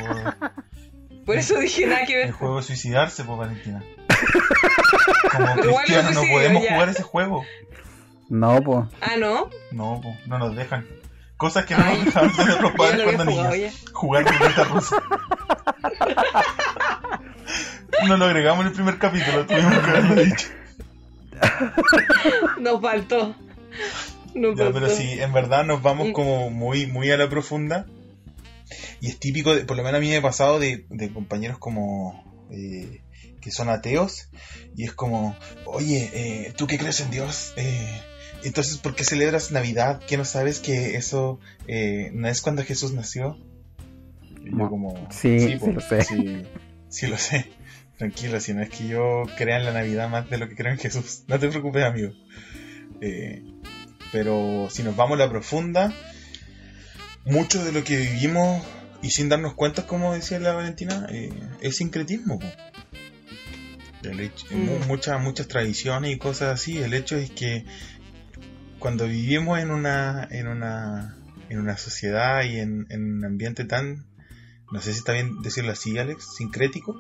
B: juego,
D: Por eso dije nada que
B: el
D: ver.
B: juego de suicidarse, pues Valentina. Como cristianos no podemos
D: ya.
B: jugar ese juego.
C: No, pues.
D: Ah, ¿no?
B: No, pues, no nos dejan. Cosas que no
D: Ay,
B: nos dejaban hacer nuestros padres cuando
D: jugado
B: niños.
D: ya.
B: Jugar ruleta rusa. No lo agregamos en el primer capítulo, tuvimos que haberlo dicho.
D: Nos faltó. Nos
B: Ya,
D: faltó.
B: pero sí, en verdad nos vamos
D: Mm.
B: como muy, muy a la profunda. Y es típico, de- por lo menos a mí me ha pasado de, de compañeros como eh, que son ateos. Y es como, oye, eh, ¿tú qué crees en Dios? Eh, entonces, ¿por qué celebras Navidad? ¿Que no sabes que eso eh, no es cuando Jesús nació? Y yo como,
C: Sí, sí
B: po,
C: lo sé.
B: Sí, sí lo sé. Tranquilo, si no es que yo crea en la Navidad más de lo que creo en Jesús. No te preocupes, amigo. Eh, pero si nos vamos a la profunda, mucho de lo que vivimos y sin darnos cuenta, como decía la Valentina, eh, es sincretismo. Po. El hecho-
D: Mm.
B: mu- muchas, muchas tradiciones y cosas así. El hecho es que cuando vivimos en una, en una, en una sociedad y en, en un ambiente tan, no sé si está bien decirlo así, Alex, sincrético,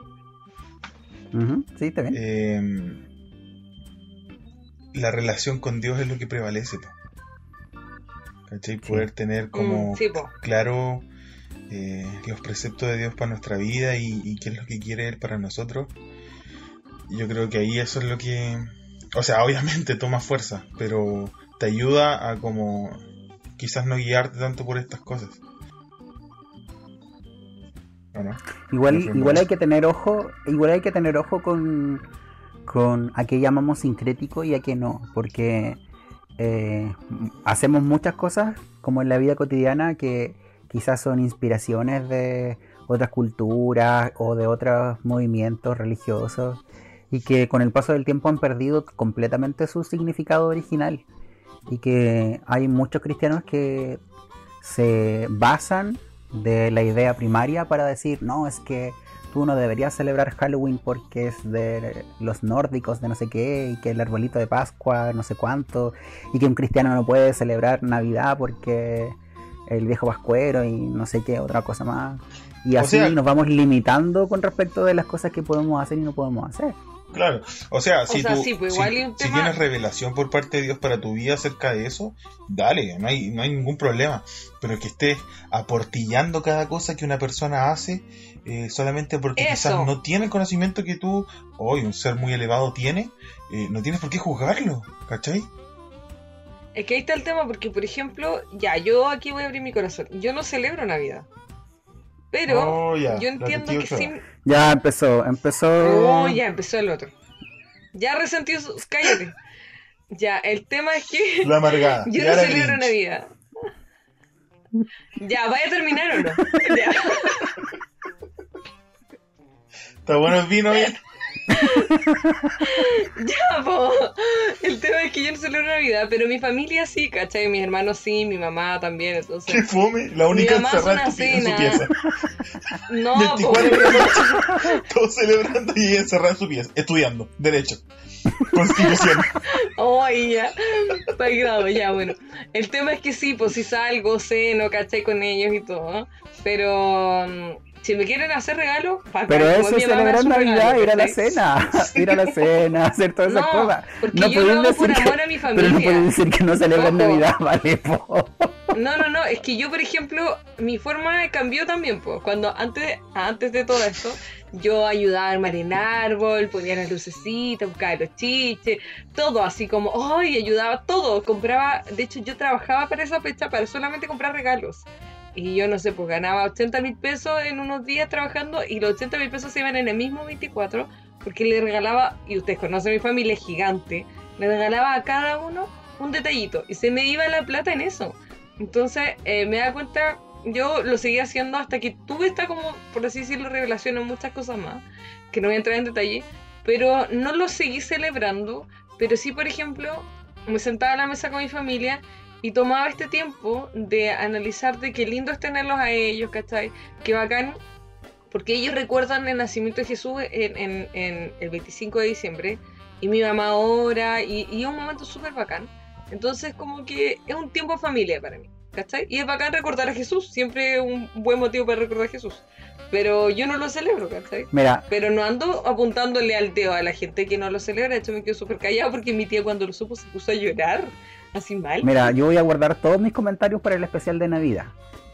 C: Sí, está bien.
B: eh, la relación con Dios es lo que prevalece. po. ¿Cachai? Poder tener como
D: Mm, sí,
B: claro eh, los preceptos de Dios para nuestra vida y, y qué es lo que quiere Él para nosotros. Yo creo que ahí eso es lo que... O sea, obviamente toma fuerza, pero te ayuda a como quizás no guiarte tanto por estas cosas.
C: Igual,
B: no
C: igual hay que tener ojo, igual hay que tener ojo con, con a qué llamamos sincrético y a qué no, porque eh, hacemos muchas cosas como en la vida cotidiana que quizás son inspiraciones de otras culturas o de otros movimientos religiosos y que con el paso del tiempo han perdido completamente su significado original y que hay muchos cristianos que se basan de la idea primaria para decir, no, es que tú no deberías celebrar Halloween porque es de los nórdicos, de no sé qué, y que el arbolito de Pascua, no sé cuánto, y que un cristiano no puede celebrar Navidad porque el viejo pascuero y no sé qué, otra cosa más. Y
B: O
C: así
B: sea-
C: nos vamos limitando con respecto de las cosas que podemos hacer y no podemos hacer.
B: Claro, o sea, si,
D: sea,
B: tú,
D: sí, pues
B: si-
D: igual
B: tienes revelación por parte de Dios para tu vida acerca de eso, dale, no hay, no hay ningún problema. Pero que estés aportillando cada cosa que una persona hace eh, solamente porque
D: Eso.
B: quizás no tiene el conocimiento que tú, hoy un ser muy elevado tiene, eh, no tienes por qué juzgarlo, ¿cachai?
D: Es que ahí está el tema, porque por ejemplo, ya, yo aquí voy a abrir mi corazón. Yo no celebro Navidad. Pero
B: Oh, ya,
D: yo entiendo que sin.
C: Ya empezó, empezó...
D: Oh, ya empezó el otro. Ya resentió sus. Cállate. Ya, el tema es que
B: La amargada.
D: yo
B: y
D: no celebro. Navidad. Ya, ¿vaya a terminar o no? Ya.
B: ¿Está bueno el vino bien?
D: Ya, po. El tema es que yo no celebro Navidad, pero mi familia sí, ¿cachai? Mis hermanos sí, mi mamá también,
B: Qué
D: entonces.
B: fome, la única encerrada en, su pieza.
D: No, po.
B: 24 de la noche, todos celebrando y ella encerrada en su pieza, estudiando, derecho, constitución.
D: Ay, ya. Está grado, ya, bueno. El tema es que sí, pues si salgo, ceno, ¿cachai? Con ellos y todo. Pero mm, si me quieren hacer regalos,
C: Pero eso es celebrar Navidad,
D: regalo,
C: ir a la cena, ir a la cena, hacer todas esas
D: No,
C: cosas.
D: porque
C: No
D: por
C: decir que-
D: amor a mi
C: Pero no puedes decir que no celebras
D: Ojo.
C: Navidad, vale, po.
D: No, no, no, es que yo, por ejemplo, mi forma cambió también, pues. Cuando antes, antes de todo esto, yo ayudaba a armar el árbol, ponía las lucecitas, buscaba los chiches, todo así como, ¡ay! ayudaba todo. Compraba, de hecho, yo trabajaba para esa fecha para solamente comprar regalos. Y yo no sé, pues ganaba 80 mil pesos en unos días trabajando y los 80 mil pesos se iban en el mismo 24 porque le regalaba, y ustedes conocen mi familia gigante, le regalaba a cada uno un detallito y se me iba la plata en eso. Entonces eh, me da cuenta, yo lo seguí haciendo hasta que tuve esta como, por así decirlo, revelación en muchas cosas más, que no voy a entrar en detalle, pero no lo seguí celebrando, pero sí, por ejemplo, me sentaba a la mesa con mi familia y tomaba este tiempo de analizar de qué lindo es tenerlos a ellos, ¿cachai? Qué bacán, porque ellos recuerdan el nacimiento de Jesús en, en- en el 25 de diciembre y mi mamá ahora y, y es un momento súper bacán. Entonces como que es un tiempo familia para mí. ¿cachai? Y es bacán recordar a Jesús, siempre un buen motivo para recordar a Jesús. Pero yo no lo celebro, ¿cachai?
C: Mira,
D: Pero no ando apuntándole al dedo a la gente que no lo celebra. De hecho, me quedo súper callada porque mi tía cuando lo supo se puso a llorar. Así mal.
C: mira, yo voy a guardar todos mis comentarios para el especial de Navidad.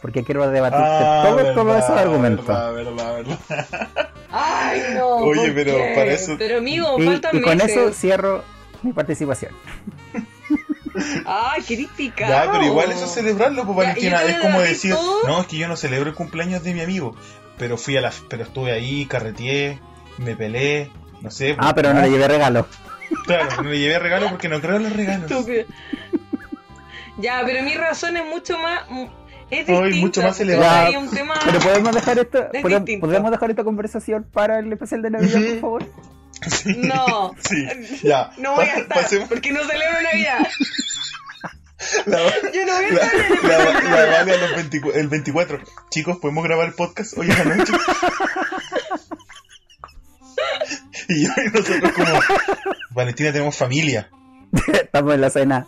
C: Porque quiero debatirte
B: Ah,
C: todos,
B: verdad,
C: todos esos argumentos.
B: verdad, verdad, verdad.
D: Ay, no.
B: Oye,
D: ¿por
B: pero
D: qué?
B: para eso-
D: Pero amigo,
C: Y,
D: faltan
C: y con
D: meses.
C: eso cierro mi participación.
D: Ay, qué picado.
B: Ya, pero igual eso es celebrarlo, pues Valentina. Es como decir,
D: todo.
B: no, es que yo no celebro el cumpleaños de mi amigo, pero fui a la, pero estuve ahí, carreteé, me peleé, no sé.
C: Ah, pero no le llevé regalo.
B: Claro, no le llevé regalo porque no creo en los regalos.
D: Estúpido. Ya, pero mi razón es mucho más. Es distinta.
B: mucho más elevada.
D: hay un tema.
C: Pero podemos dejar esto,
D: Es
C: podemos,
D: distinto.
C: podemos dejar esta conversación para el especial de Navidad, por favor.
B: Sí.
D: No.
B: Sí, ya.
D: No voy a estar.
B: pasemos-
D: Porque no celebro Navidad.
B: la,
D: Yo no voy a
B: la,
D: en el
B: la-. Vale a los 24, el 24. Chicos, ¿podemos grabar el podcast hoy en la noche? y yo y nosotros como, Valentina, tenemos familia.
C: Estamos en la cena.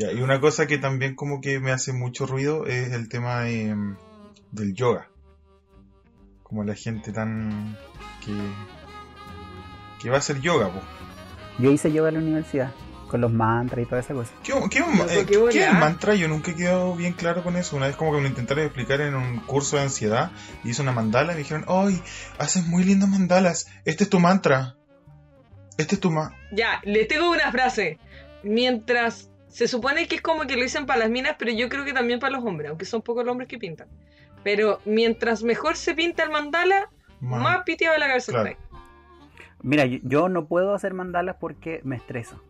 B: Ya, y una cosa que también como que me hace mucho ruido es el tema de, mm, del yoga. Como la gente tan... que, que va a hacer yoga, po.
C: Yo hice yoga en la universidad, con los mantras y toda esa cosa.
B: ¿Qué, qué, un-
D: Loco,
B: eh,
D: qué
B: qué es el
D: volá.
B: mantra? Yo nunca he quedado bien claro con eso. Una vez como que me lo intentaron explicar en un curso de ansiedad, hice una mandala y me dijeron, ¡ay! Haces muy lindas mandalas. Este es tu mantra. Este es tu ma...
D: Ya, les tengo una frase. Mientras. Se supone que es como que lo dicen para las minas, pero yo creo que también para los hombres, aunque son pocos los hombres que pintan. Pero mientras mejor se pinta el mandala,
B: ma-
D: más piteado la cabeza
B: Claro.
D: está.
C: Mira, yo, yo no puedo hacer mandalas porque me estreso.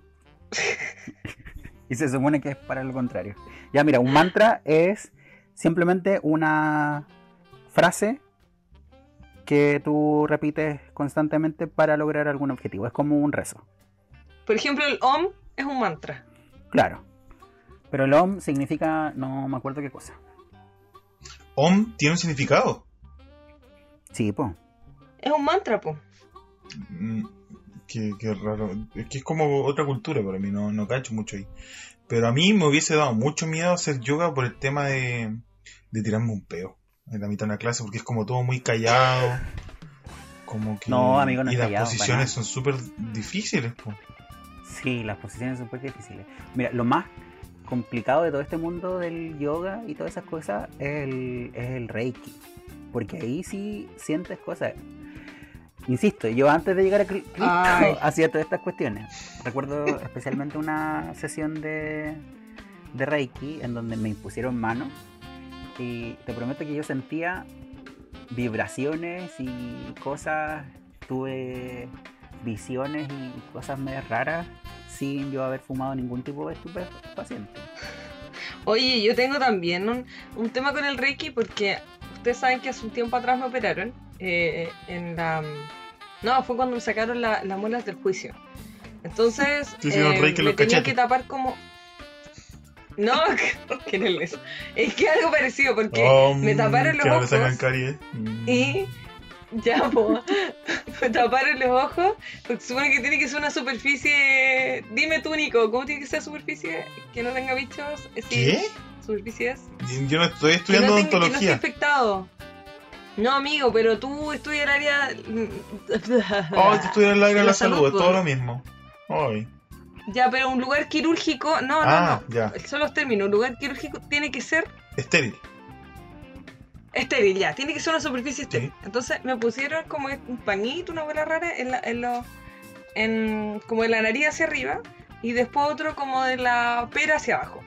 C: y se supone que es para lo contrario. Ya, mira, un mantra es simplemente una frase que tú repites constantemente para lograr algún objetivo. Es como un rezo.
D: Por ejemplo, el OM es un mantra.
C: Claro. Pero el OM significa, no me acuerdo qué cosa.
B: Om tiene un significado.
C: Sí, pues.
D: Es un mantra, po.
B: Mm, Qué, qué raro. Es que es como otra cultura para mí, no, no cacho mucho ahí. Pero a mí me hubiese dado mucho miedo hacer yoga por el tema de, de tirarme un peo en la mitad de una clase, porque es como todo muy callado. Como que.
C: No, amigo, no
B: Y
C: es
B: las
C: callado,
B: posiciones son súper difíciles. po.
C: Sí, las posiciones son súper difíciles. Mira, lo más complicado de todo este mundo del yoga y todas esas cosas es el, es el reiki. Porque ahí sí sientes cosas. Insisto, yo antes de llegar a Cri- Cristo
D: Ay.
C: hacía todas estas cuestiones. Recuerdo especialmente una sesión de, de reiki en donde me impusieron manos. Y te prometo que yo sentía vibraciones y cosas. Tuve visiones y cosas medio raras sin yo haber fumado ningún tipo de estupefaciente.
D: Oye, yo tengo también un, un tema con el Reiki porque ustedes saben que hace un tiempo atrás me operaron eh, en la... No, fue cuando me sacaron la- las muelas del juicio. Entonces,
B: hicieron
D: eh,
B: Reiki
D: me
B: cachetes.
D: que tapar como... No, no es eso. Es que algo parecido porque
B: Om,
D: me taparon los
B: que ahora
D: ojos
B: sacan caries. Mm.
D: y... Ya, po, taparon los ojos porque supone que tiene que ser una superficie... Dime tú, Nico, ¿cómo tiene que ser superficie que no tenga bichos? Eh, sí,
B: ¿Qué?
D: Superficies.
B: Yo no estoy
D: Que
B: estudiando
D: no tenga- que no esté
B: odontología.
D: infectado. No, amigo, pero tú estudias el área.
B: Oh, te estudias el aire
D: De la
B: la salud,
D: salud,
B: es todo lo mismo. Ay.
D: Ya, pero un lugar quirúrgico. No,
B: Ah,
D: no,
B: ya.
D: no. Son los términos. Un lugar quirúrgico tiene que ser
B: Estéril.
D: Estéril, ya. Tiene que ser una superficie estéril.
B: Sí.
D: Entonces me pusieron como un pañito, una bola rara, en, la, en, los- en como de la nariz hacia arriba. Y después otro como de la pera hacia abajo.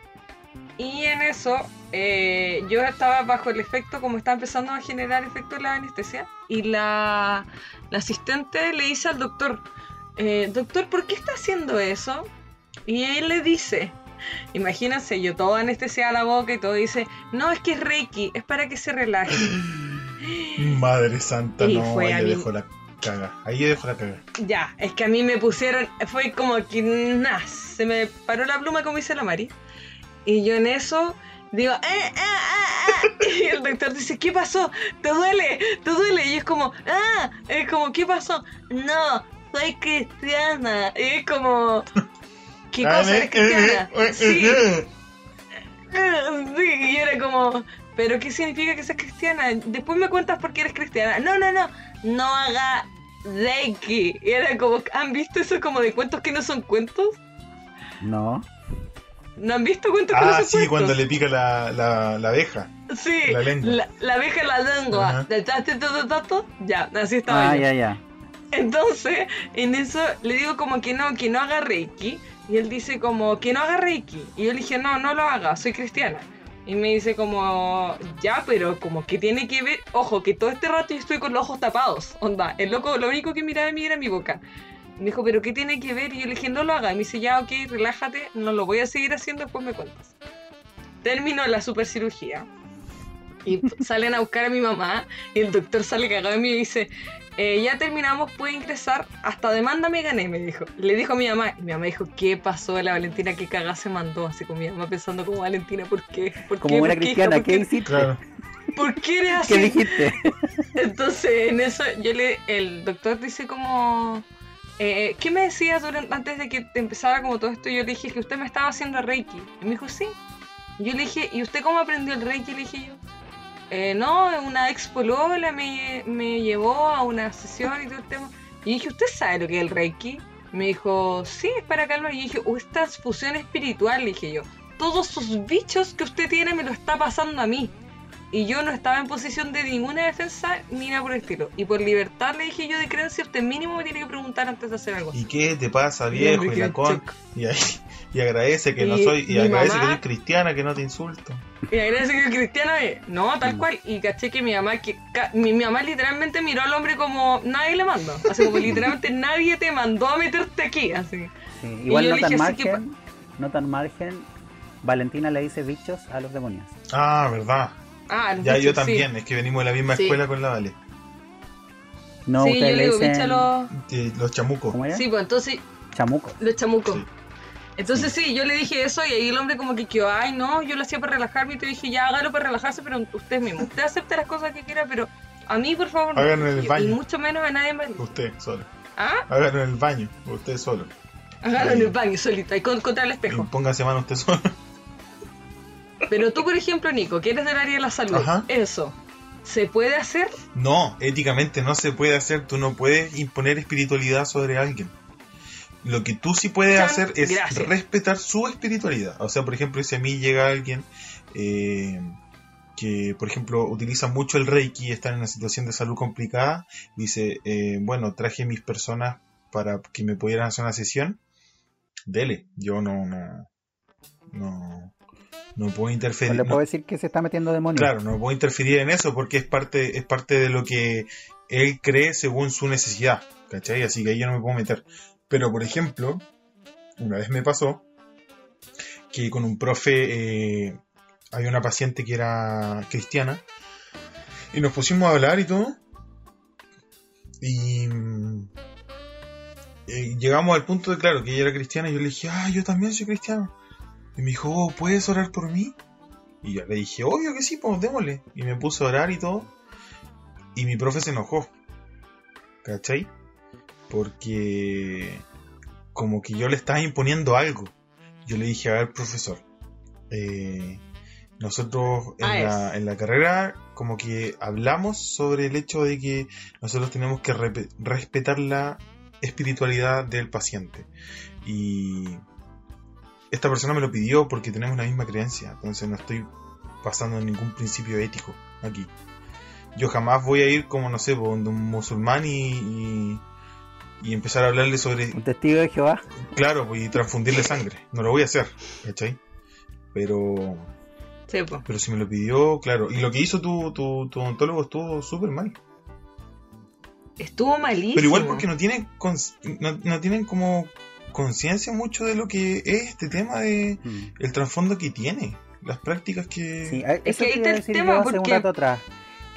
D: Y en eso eh, yo estaba bajo el efecto, como estaba empezando a generar efecto la anestesia. Y la, la asistente le dice al doctor, eh, doctor, ¿por qué está haciendo eso? Y él le dice, imagínense, yo todo anestesia la boca y todo dice, no, es que es Reiki, es para que se relaje.
B: Madre santa,
D: Y
B: no, ahí dejo la caga. Ahí yo dejo la caga.
D: Ya, es que a mí me pusieron, fue como que nah, se me paró la pluma como dice la Mari. Y yo en eso digo, "Eh, eh, eh, eh", y el doctor dice, ¿qué pasó? ¿Te duele? ¿Te duele? Y es como, ah, es como, ¿qué pasó? No, soy cristiana. Y es como, ¿qué
B: Ah,
D: cosa eres cristiana? Sí. Sí, y era como, ¿pero qué significa que seas cristiana? Después me cuentas por qué eres cristiana. No, no, no, no haga Reiki. Y era como, ¿han visto eso como de cuentos que no son cuentos?
C: No.
D: ¿No han visto cuentos que no
B: Ah,
D: son
B: sí,
D: cuentos?
B: cuando le pica la, la, la abeja.
D: Sí,
B: la lengua.
D: la, la abeja en la lengua. ¿Te echaste todo, todo? Ya, así estaba
C: Ah,
D: yo.
C: ya, ya.
D: Entonces, en eso le digo como que no, que no haga Reiki. Y él dice como que no haga Reiki. Y yo le dije, no, no lo haga, soy cristiana. Y me dice como, ya, pero como que tiene que ver, ojo, que todo este rato yo estoy con los ojos tapados. Onda, el loco, lo único que miraba de mí era mi boca. Me dijo, pero ¿qué tiene que ver? Y yo le dije, no lo haga. Y me dice, ya, ok, relájate, no lo voy a seguir haciendo, después me cuentas. Terminó la super cirugía. Y salen a buscar a mi mamá y el doctor sale cagado de mí y dice, "Eh, ya terminamos, puede ingresar, hasta demanda me gané, me dijo. Le dijo a mi mamá, y mi mamá dijo, ¿qué pasó la Valentina? ¿Qué cagada se mandó? Así con mi mamá pensando como Valentina, ¿por qué? ¿Por
C: Como
D: qué?
C: buena cristiana,
D: ¿Por
C: ¿qué
D: qué?
C: hiciste?
B: Claro.
D: ¿Por qué eres así?
C: ¿Qué dijiste?
D: Entonces, en eso, yo le, el doctor dice como, eh, ¿qué me decías durante, antes de que te empezara como todo esto? Yo le dije que usted me estaba haciendo Reiki. Y me dijo, sí. Y yo le dije, ¿y usted cómo aprendió el Reiki? Le dije yo. "Eh, no, una ex polola me, me llevó a una sesión y todo el tema. Y dije, ¿usted sabe lo que es el Reiki? Me dijo, sí, es para calmar. Y dije, oh, es transfusión espiritual, le dije yo. Todos sus bichos que usted tiene me lo está pasando a mí. Y yo no estaba en posición de ninguna defensa ni nada por el estilo. Y por libertad le dije yo de creencia, usted mínimo me tiene que preguntar antes de hacer algo.
B: ¿Y qué te pasa,
D: Y
B: viejo? Y,
D: quedé
B: la
D: en
B: con...
D: shock.
B: y, ahí- y agradece que no soy. Y agradece
D: mamá-
B: que soy cristiana, que no te insulto.
D: Y agradece que cristiana es. No, tal
C: Mm.
D: cual. Y caché que mi mamá, que, ca- mi, mi mamá literalmente miró al hombre como nadie le mandó. Así como literalmente nadie te mandó a meterte aquí. Así.
C: Sí, igual
D: yo
C: no
D: le
C: tan
D: que
C: margen, no tan margen. Valentina le dice bichos a los demonios.
B: Ah, verdad.
D: Ah, los
B: Ya
D: bichos,
B: yo
D: sí.
B: también, es que venimos de la misma
D: Sí.
B: escuela con la Vale.
C: No,
D: Sí, yo
C: le
D: digo
C: dicen
D: bicho a los.
B: Los chamucos.
C: ¿Cómo era?
D: Sí, pues entonces
C: Chamuco.
D: los chamucos.
B: Sí.
D: Entonces sí, yo le dije eso y ahí el hombre como que quedó, ay no, yo lo hacía para relajarme y te dije, ya hágalo para relajarse, pero usted mismo, usted acepte las cosas que quiera, pero a mí por favor no.
B: Háganlo en el
D: Y-
B: baño.
D: Y mucho menos a nadie más.
B: Usted solo.
D: Ah,
B: Háganlo en el baño, usted solo.
D: hágalo en el baño solita y con- contra el
B: Y
D: espejo.
B: póngase mano usted solo.
D: Pero tú, por ejemplo, Nico, que eres del área de la salud,
B: Ajá.
D: eso, ¿se puede hacer?
B: No, éticamente no se puede hacer. Tú no puedes imponer espiritualidad sobre alguien. Lo que tú sí puedes
D: Chan,
B: hacer es
D: gracias.
B: respetar su espiritualidad. O sea, por ejemplo, si a mí llega alguien eh, que, por ejemplo, utiliza mucho el Reiki y está en una situación de salud complicada, dice, eh, bueno, traje mis personas para que me pudieran hacer una sesión, dele. Yo no, no, no, no puedo
C: No
B: interferir.
C: le
B: no-
C: puedo decir que se está metiendo demonios.
B: Claro, no puedo interferir en eso porque es parte, es parte de lo que él cree según su necesidad, ¿cachai? Así que ahí yo no me puedo meter. Pero, por ejemplo, una vez me pasó que con un profe eh, había una paciente que era cristiana y nos pusimos a hablar y todo. Y mm, eh, llegamos al punto de, claro, que ella era cristiana y yo le dije, ah, yo también soy cristiano. Y me dijo, oh, ¿puedes orar por mí? Y yo le dije, obvio que sí, pues démosle. Y me puse a orar y todo. Y mi profe se enojó. ¿Cachai? Porque como que yo le estaba imponiendo algo. Yo le dije, a ver, profesor, eh, nosotros en,
D: Ah,
B: la, en la carrera como que hablamos sobre el hecho de que nosotros tenemos que respetar la espiritualidad del paciente. Y esta persona me lo pidió porque tenemos la misma creencia, entonces no estoy pasando en ningún principio ético aquí. Yo jamás voy a ir como, no sé, donde un musulmán y, y, y empezar a hablarle sobre,
C: Un testigo de Jehová.
B: claro, y transfundirle sangre. No lo voy a hacer, ¿cachai? Pero,
D: Sí, pues.
B: pero si me lo pidió, claro. Y lo que hizo tu, tu, tu odontólogo estuvo súper mal.
D: Estuvo malísimo.
B: Pero igual porque no tienen, no tienen como conciencia mucho de lo que es este tema de
C: Mm.
B: el trasfondo que tiene, las prácticas que...
C: Sí, eso
D: que ahí está el
C: decir
D: tema,
C: yo hace un
D: porque-
C: rato atrás.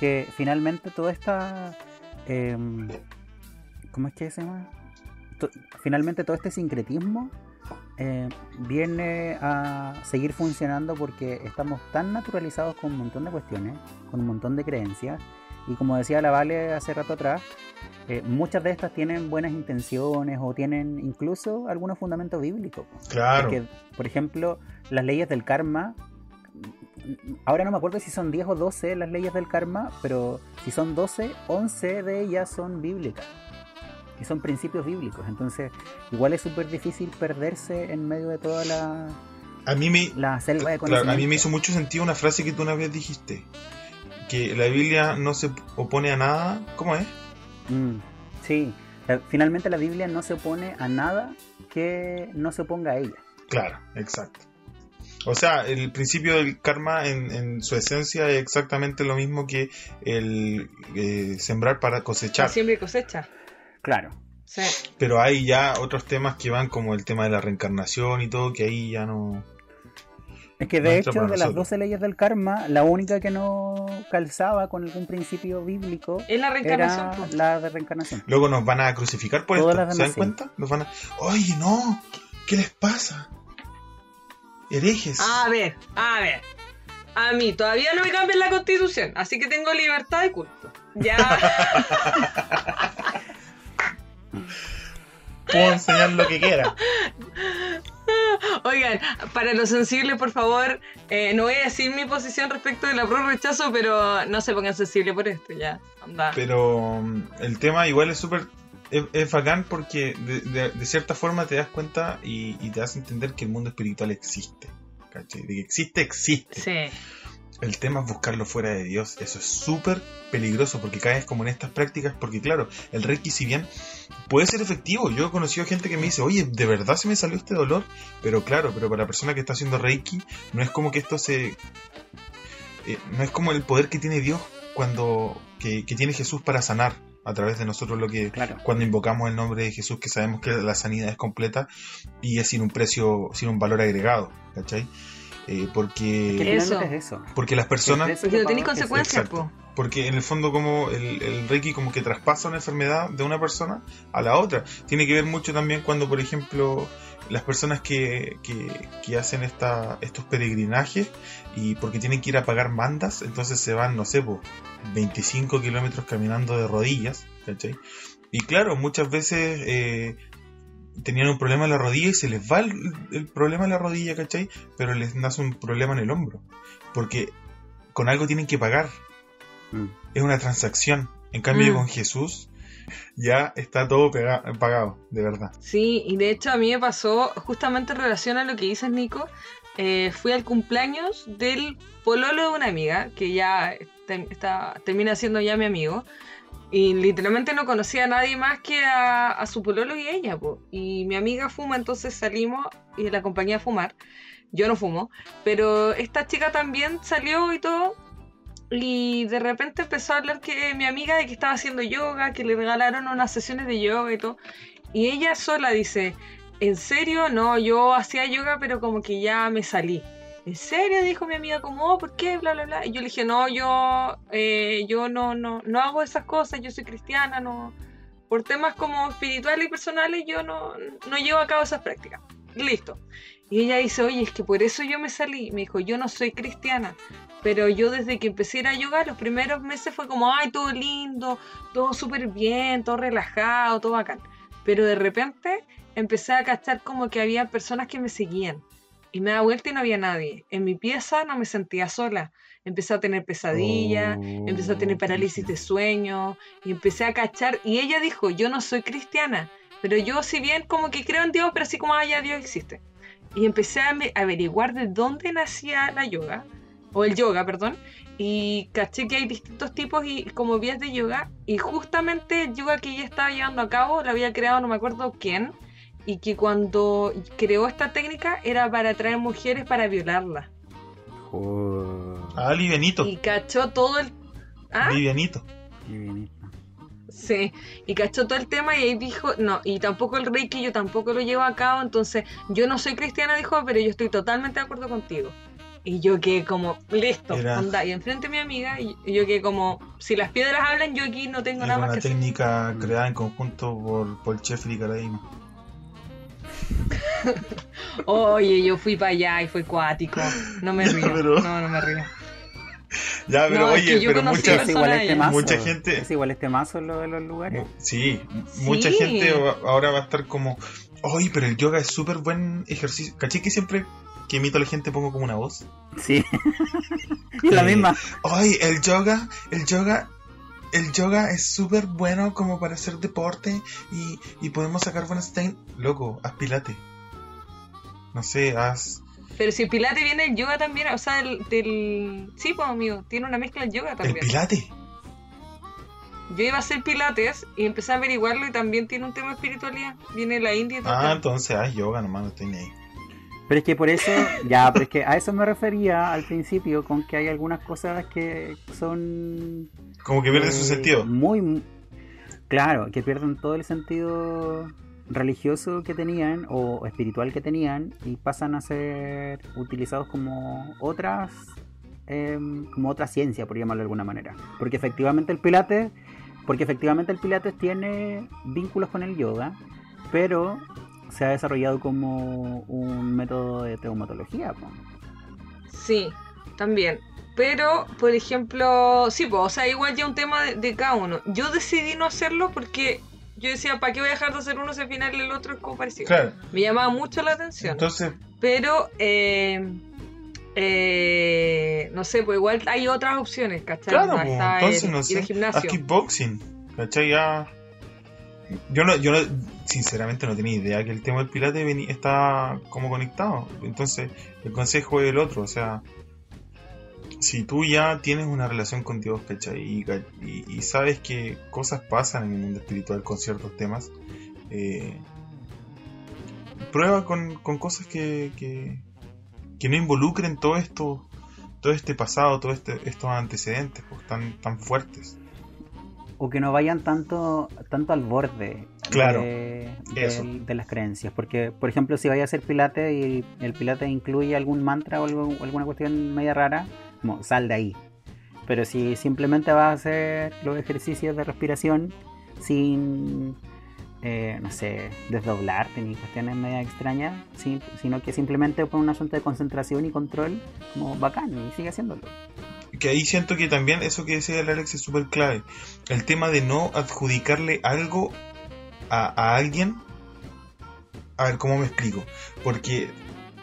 C: Que finalmente toda esta. em, ¿Cómo es que se llama? To- finalmente todo este sincretismo eh, viene a seguir funcionando porque estamos tan naturalizados con un montón de cuestiones, con un montón de creencias. Y como decía la Vale hace rato atrás, eh, muchas de estas tienen buenas intenciones o tienen incluso algunos fundamentos bíblicos.
B: Claro.
C: Porque, por ejemplo, las leyes del karma ahora no me acuerdo si son 10 o 12 las leyes del karma, pero si son 12, 11 de ellas son bíblicas. Y son principios bíblicos. Entonces, igual es súper difícil perderse en medio de toda la,
B: A mí me,
C: la selva de
B: claro,
C: conocimiento.
B: a mí me hizo mucho sentido una frase que tú una vez dijiste. Que la Biblia no se opone a nada. ¿Cómo es?
C: Mm, sí, La- finalmente la Biblia no se opone a nada que no se oponga a ella.
B: Claro, exacto. O sea, el principio del karma en, en su esencia es exactamente lo mismo que el eh, sembrar para cosechar.
D: Siempre y cosecha.
C: Claro.
D: Sí.
B: Pero hay ya otros temas que van como el tema de la reencarnación y todo, que ahí ya no...
C: Es que de hecho, de las
B: nosotros.
C: 12 leyes del karma, la única que no calzaba con algún principio bíblico
D: Es la reencarnación.
C: era
D: pues.
C: la de reencarnación.
B: Luego nos van a crucificar por
C: Todas
B: esto.
C: las
B: ¿Se dan cuenta? Nos van a... Oye, no. ¿Qué les pasa? Herejes.
D: A ver, a ver. A mí todavía no me cambian la constitución, así que tengo libertad de culto. Ya.
B: Puedo enseñar lo que quiera.
D: Oigan, para los sensibles, por favor, eh, no voy a decir mi posición respecto del apruebo rechazo, pero no se pongan sensibles por esto, ya. Anda.
B: Pero mm, el tema igual es súper... Es, es bacán porque de, de- de cierta forma te das cuenta y, y te das a entender que el mundo espiritual existe. ¿cachai? De que existe, existe.
D: Sí.
B: El tema es buscarlo fuera de Dios. Eso es súper peligroso porque caes como en estas prácticas. Porque claro, el Reiki si bien puede ser efectivo. Yo he conocido gente que me dice, oye, ¿de verdad se me salió este dolor? Pero claro, pero para la persona que está haciendo Reiki, no es como que esto se... eh, no es como el poder que tiene Dios cuando... Que, que tiene Jesús para sanar a través de nosotros lo que...
C: Claro.
B: Cuando invocamos el nombre de Jesús, que sabemos que la sanidad es completa y es sin un precio, sin un valor agregado, ¿cachai? Eh, porque...
C: Que
D: Eso.
C: es eso.
B: Porque las personas...
D: Porque no
C: que
D: tenéis consecuencias, po.
B: Porque en el fondo como el, el Reiki como que traspasa una enfermedad de una persona a la otra. Tiene que ver mucho también cuando, por ejemplo, las personas que, que, que hacen esta, estos peregrinajes y porque tienen que ir a pagar mandas, entonces se van, no sé, po, 25 kilómetros caminando de rodillas, ¿cachai? Y claro, muchas veces eh, tenían un problema en la rodilla y se les va el, el problema en la rodilla, ¿cachai? Pero les nace un problema en el hombro. Porque con algo tienen que pagar
C: Mm.
B: es una transacción. En cambio,
D: Mm.
B: con Jesús ya está todo pega- pagado, de verdad.
D: Sí, y de hecho a mí me pasó justamente en relación a lo que dices, Nico. eh, fui al cumpleaños del pololo de una amiga, que ya te- está, termina siendo ya mi amigo. Y literalmente no conocía a nadie más que a, a su pololo y ella. po. Y mi amiga fuma, entonces salimos y la acompañé a fumar. Yo no fumo, pero esta chica también salió y todo. Y de repente empezó a hablar que mi amiga de que estaba haciendo yoga, que le regalaron unas sesiones de yoga y todo. Y ella sola dice, ¿en serio? No, yo hacía yoga, pero como que ya me salí. ¿En serio? Dijo mi amiga, como, oh, ¿por qué? Bla, bla, bla. Y yo le dije, no, yo, eh, yo no, no, no hago esas cosas, yo soy cristiana, no. Por temas como espirituales y personales, yo no, no llevo a cabo esas prácticas. Listo. Y ella dice, oye, es que por eso yo me salí. Me dijo, yo no soy cristiana. Pero yo desde que empecé a ir a yoga, los primeros meses fue como, ay, todo lindo, todo súper bien, todo relajado, todo bacán. Pero de repente empecé a cachar como que había personas que me seguían. Y me da vuelta y no había nadie. En mi pieza no me sentía sola. Empecé a tener pesadillas,
C: Oh,
D: empecé a tener parálisis de sueño, y empecé a cachar. Y ella dijo, yo no soy cristiana, pero yo si bien como que creo en Dios, pero así como, ah, ya Dios existe. Y empecé a averiguar de dónde nacía la yoga, o el yoga, perdón, y caché que hay distintos tipos y como vías de yoga, y justamente el yoga que ella estaba llevando a cabo lo había creado no me acuerdo quién, y que cuando creó esta técnica era para atraer mujeres para violarlas.
C: Oh,
B: Ah, livianito.
D: Y cachó todo el... ¿Ah?
B: Livianito.
D: Sí, y cachó todo el tema y ahí dijo, no, y tampoco el Reiki yo tampoco lo llevo a cabo, entonces yo no soy cristiana, dijo, pero yo estoy totalmente de acuerdo contigo. Y yo quedé como, listo,
B: Era-
D: onda, y enfrente a mi amiga, y yo quedé como, si las piedras hablan, yo aquí no tengo
B: Era
D: nada más
B: una
D: que hacer.
B: técnica creada en conjunto por Paul Sheffield y Karadima.
D: Oye, yo fui para allá y fue cuático, no me
B: Ya,
D: río,
B: pero-
D: no, no me río.
B: Ya, pero
D: No, es
B: oye,
D: que yo
B: pero mucha,
C: Es igual este mazo.
B: Mucha gente-
C: Es igual este mazo lo de los lugares.
B: sí, mucha gente ahora va a estar como, oye, pero el yoga es súper buen ejercicio. ¿Caché que siempre que imito a la gente pongo como una voz.
C: Sí. y la
B: Eh,
C: misma.
B: Ay, el yoga, el yoga, el yoga es súper bueno como para hacer deporte y, y podemos sacar buenas técnicas. Loco, haz pilate. No sé, haz...
D: Pero si el pilate viene el yoga también, o sea, del... del... Sí, pues amigo, tiene una mezcla el yoga
B: El
D: también.
B: pilate.
D: Yo iba a hacer pilates y empecé a averiguarlo y también tiene un tema de espiritualidad. Viene la India y todo.
B: Ah,
D: el
B: entonces haz yoga nomás, no estoy ni ahí.
C: Pero es que por eso, ya, pero es que a eso me refería al principio, con que hay algunas cosas que son
B: Como que pierde su
C: eh,
B: sentido.
C: Muy, claro, que pierden todo el sentido religioso que tenían o espiritual que tenían y pasan a ser utilizados como otras, em, como otra ciencia, por llamarlo de alguna manera. Porque efectivamente el pilates, porque efectivamente el pilates tiene vínculos con el yoga, pero se ha desarrollado como un método de traumatología. po.
D: Sí, también. Pero, por ejemplo, sí, pues, o sea, igual ya un tema de, de cada uno. Yo decidí no hacerlo porque yo decía, ¿para qué voy a dejar de hacer uno si al final el otro es como parecido?
B: Claro.
D: Me llamaba mucho la atención.
B: Entonces,
D: Pero, eh, eh, no sé, pues igual hay otras opciones, ¿cachai?
B: claro, pues, entonces
D: el-
B: no
D: ir
B: sé.
D: al
B: kickboxing. ¿Cachai? Ya. Yo no, yo no, sinceramente no tenía idea que el tema del pilate está como conectado. Entonces, el consejo es el otro. O sea, si tú ya tienes una relación con Dios, ¿cachai? Y, ca- y- y sabes que cosas pasan en el mundo espiritual con ciertos temas, eh, prueba con, con cosas que, que, que no involucren todo esto, todo este pasado, todos este, estos antecedentes pues, tan, tan fuertes.
C: o que no vayan tanto tanto al borde
B: Claro,
C: de las creencias porque por ejemplo si vaya a hacer pilate y el pilate incluye algún mantra o algo- alguna cuestión media rara sal de ahí pero si simplemente vas a hacer los ejercicios de respiración sin eh, no sé desdoblarte ni cuestiones media extrañas sin- sino que simplemente por un asunto de concentración y control como bacán y sigue haciéndolo
B: que ahí siento que también eso que decía el Alex es súper clave. El tema de no adjudicarle algo a alguien. A ver, ¿cómo me explico? Porque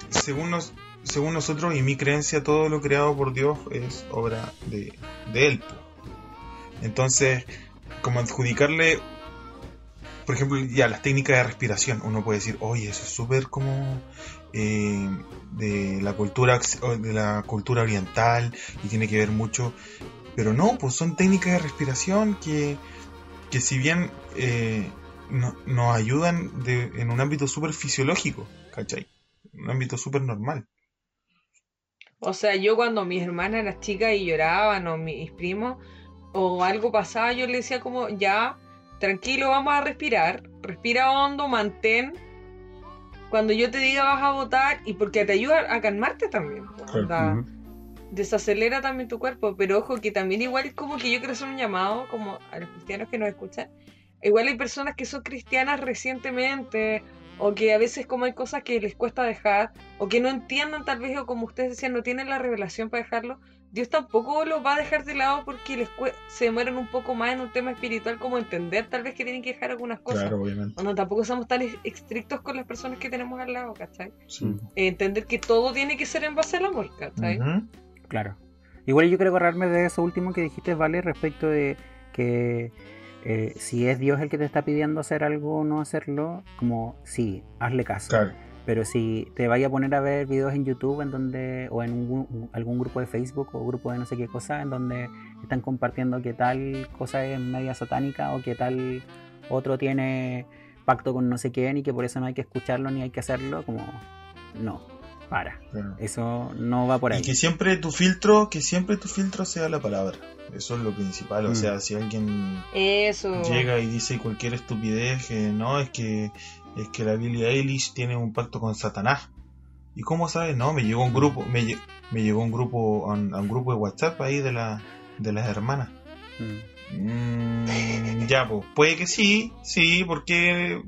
B: según, nos, según nosotros y mi creencia, todo lo creado por Dios es obra de, de Él. Entonces, como adjudicarle, por ejemplo, ya las técnicas de respiración, uno puede decir, oye, eso es súper como eh, de la cultura de la cultura oriental y tiene que ver mucho, pero no, pues son técnicas de respiración que, que si bien eh, no- nos ayudan de- en un ámbito súper fisiológico, ¿cachai? Un ámbito súper normal.
D: O sea, yo cuando mis hermanas eran chicas y lloraban, o mis primos, o algo pasaba, yo le decía como, ya, tranquilo, vamos a respirar, respira hondo, mantén. Cuando yo te diga vas a votar, y porque te ayuda a calmarte también.
B: Claro.
D: Desacelera también tu cuerpo, pero ojo que también igual es como que yo quiero hacer un llamado como a los cristianos que nos escuchan. Igual hay personas que son cristianas recientemente o que a veces como hay cosas que les cuesta dejar o que no entiendan tal vez o como ustedes decían no tienen la revelación para dejarlo. Dios tampoco los va a dejar de lado porque les se demoran un poco más en un tema espiritual como entender tal vez que tienen que dejar algunas cosas.
B: obviamente.
D: O no, tampoco somos tan estrictos con las personas que tenemos al lado, ¿cachai?
B: Sí.
D: Eh, entender que todo tiene que ser en base al amor, ¿cachai?
C: Claro. Igual yo quiero agarrarme de eso último que dijiste, Vale, respecto de que eh, si es Dios el que te está pidiendo hacer algo o no hacerlo, como sí, hazle caso.
B: Claro.
C: Pero si te vaya a poner a ver videos en YouTube en donde o en un algún grupo de Facebook o grupo de no sé qué cosa en donde están compartiendo que tal cosa es media satánica o que tal otro tiene pacto con no sé quién y que por eso no hay que escucharlo ni hay que hacerlo, como no, para.
B: claro.
C: Eso no va por ahí.
B: Y que siempre tu filtro, que siempre tu filtro sea la palabra. Eso es lo principal. O
C: Mm.
B: sea, si alguien
D: Eso.
B: llega y dice cualquier estupidez, que no, es que es que la Billie Eilish tiene un pacto con Satanás. ¿Y cómo sabes? No, me llegó un grupo, me, lle- me llegó un grupo, a un, a un grupo de WhatsApp ahí de la, de las hermanas.
C: Mm.
B: Mm, ya, pues, puede que sí, sí, porque,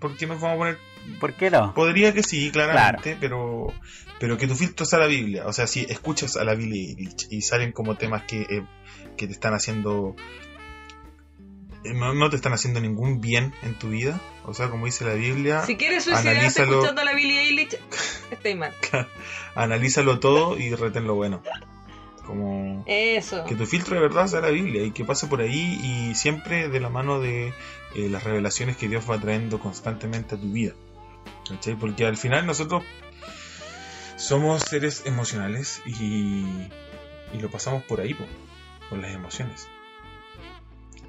B: porque nos vamos a poner,
C: ¿Por qué no?
B: podría que sí, claramente, pero, pero que tu filtro sea la Biblia. O sea, si escuchas a la Billie Eilish y salen como temas que, eh, que te están haciendo eh, no, no te están haciendo ningún bien en tu vida. O sea, como dice la Biblia,
D: Si quieres suicidarte
B: Analízalo.
D: escuchando a la Billie Eilish, estáis mal.
B: Analízalo todo y retén lo bueno. Como
D: Eso.
B: que tu filtro de verdad sea la Biblia y que pase por ahí y siempre de la mano de eh, las revelaciones que Dios va trayendo constantemente a tu vida. ¿Cachai? Porque al final nosotros somos seres emocionales y, y lo pasamos por ahí, po, por las emociones.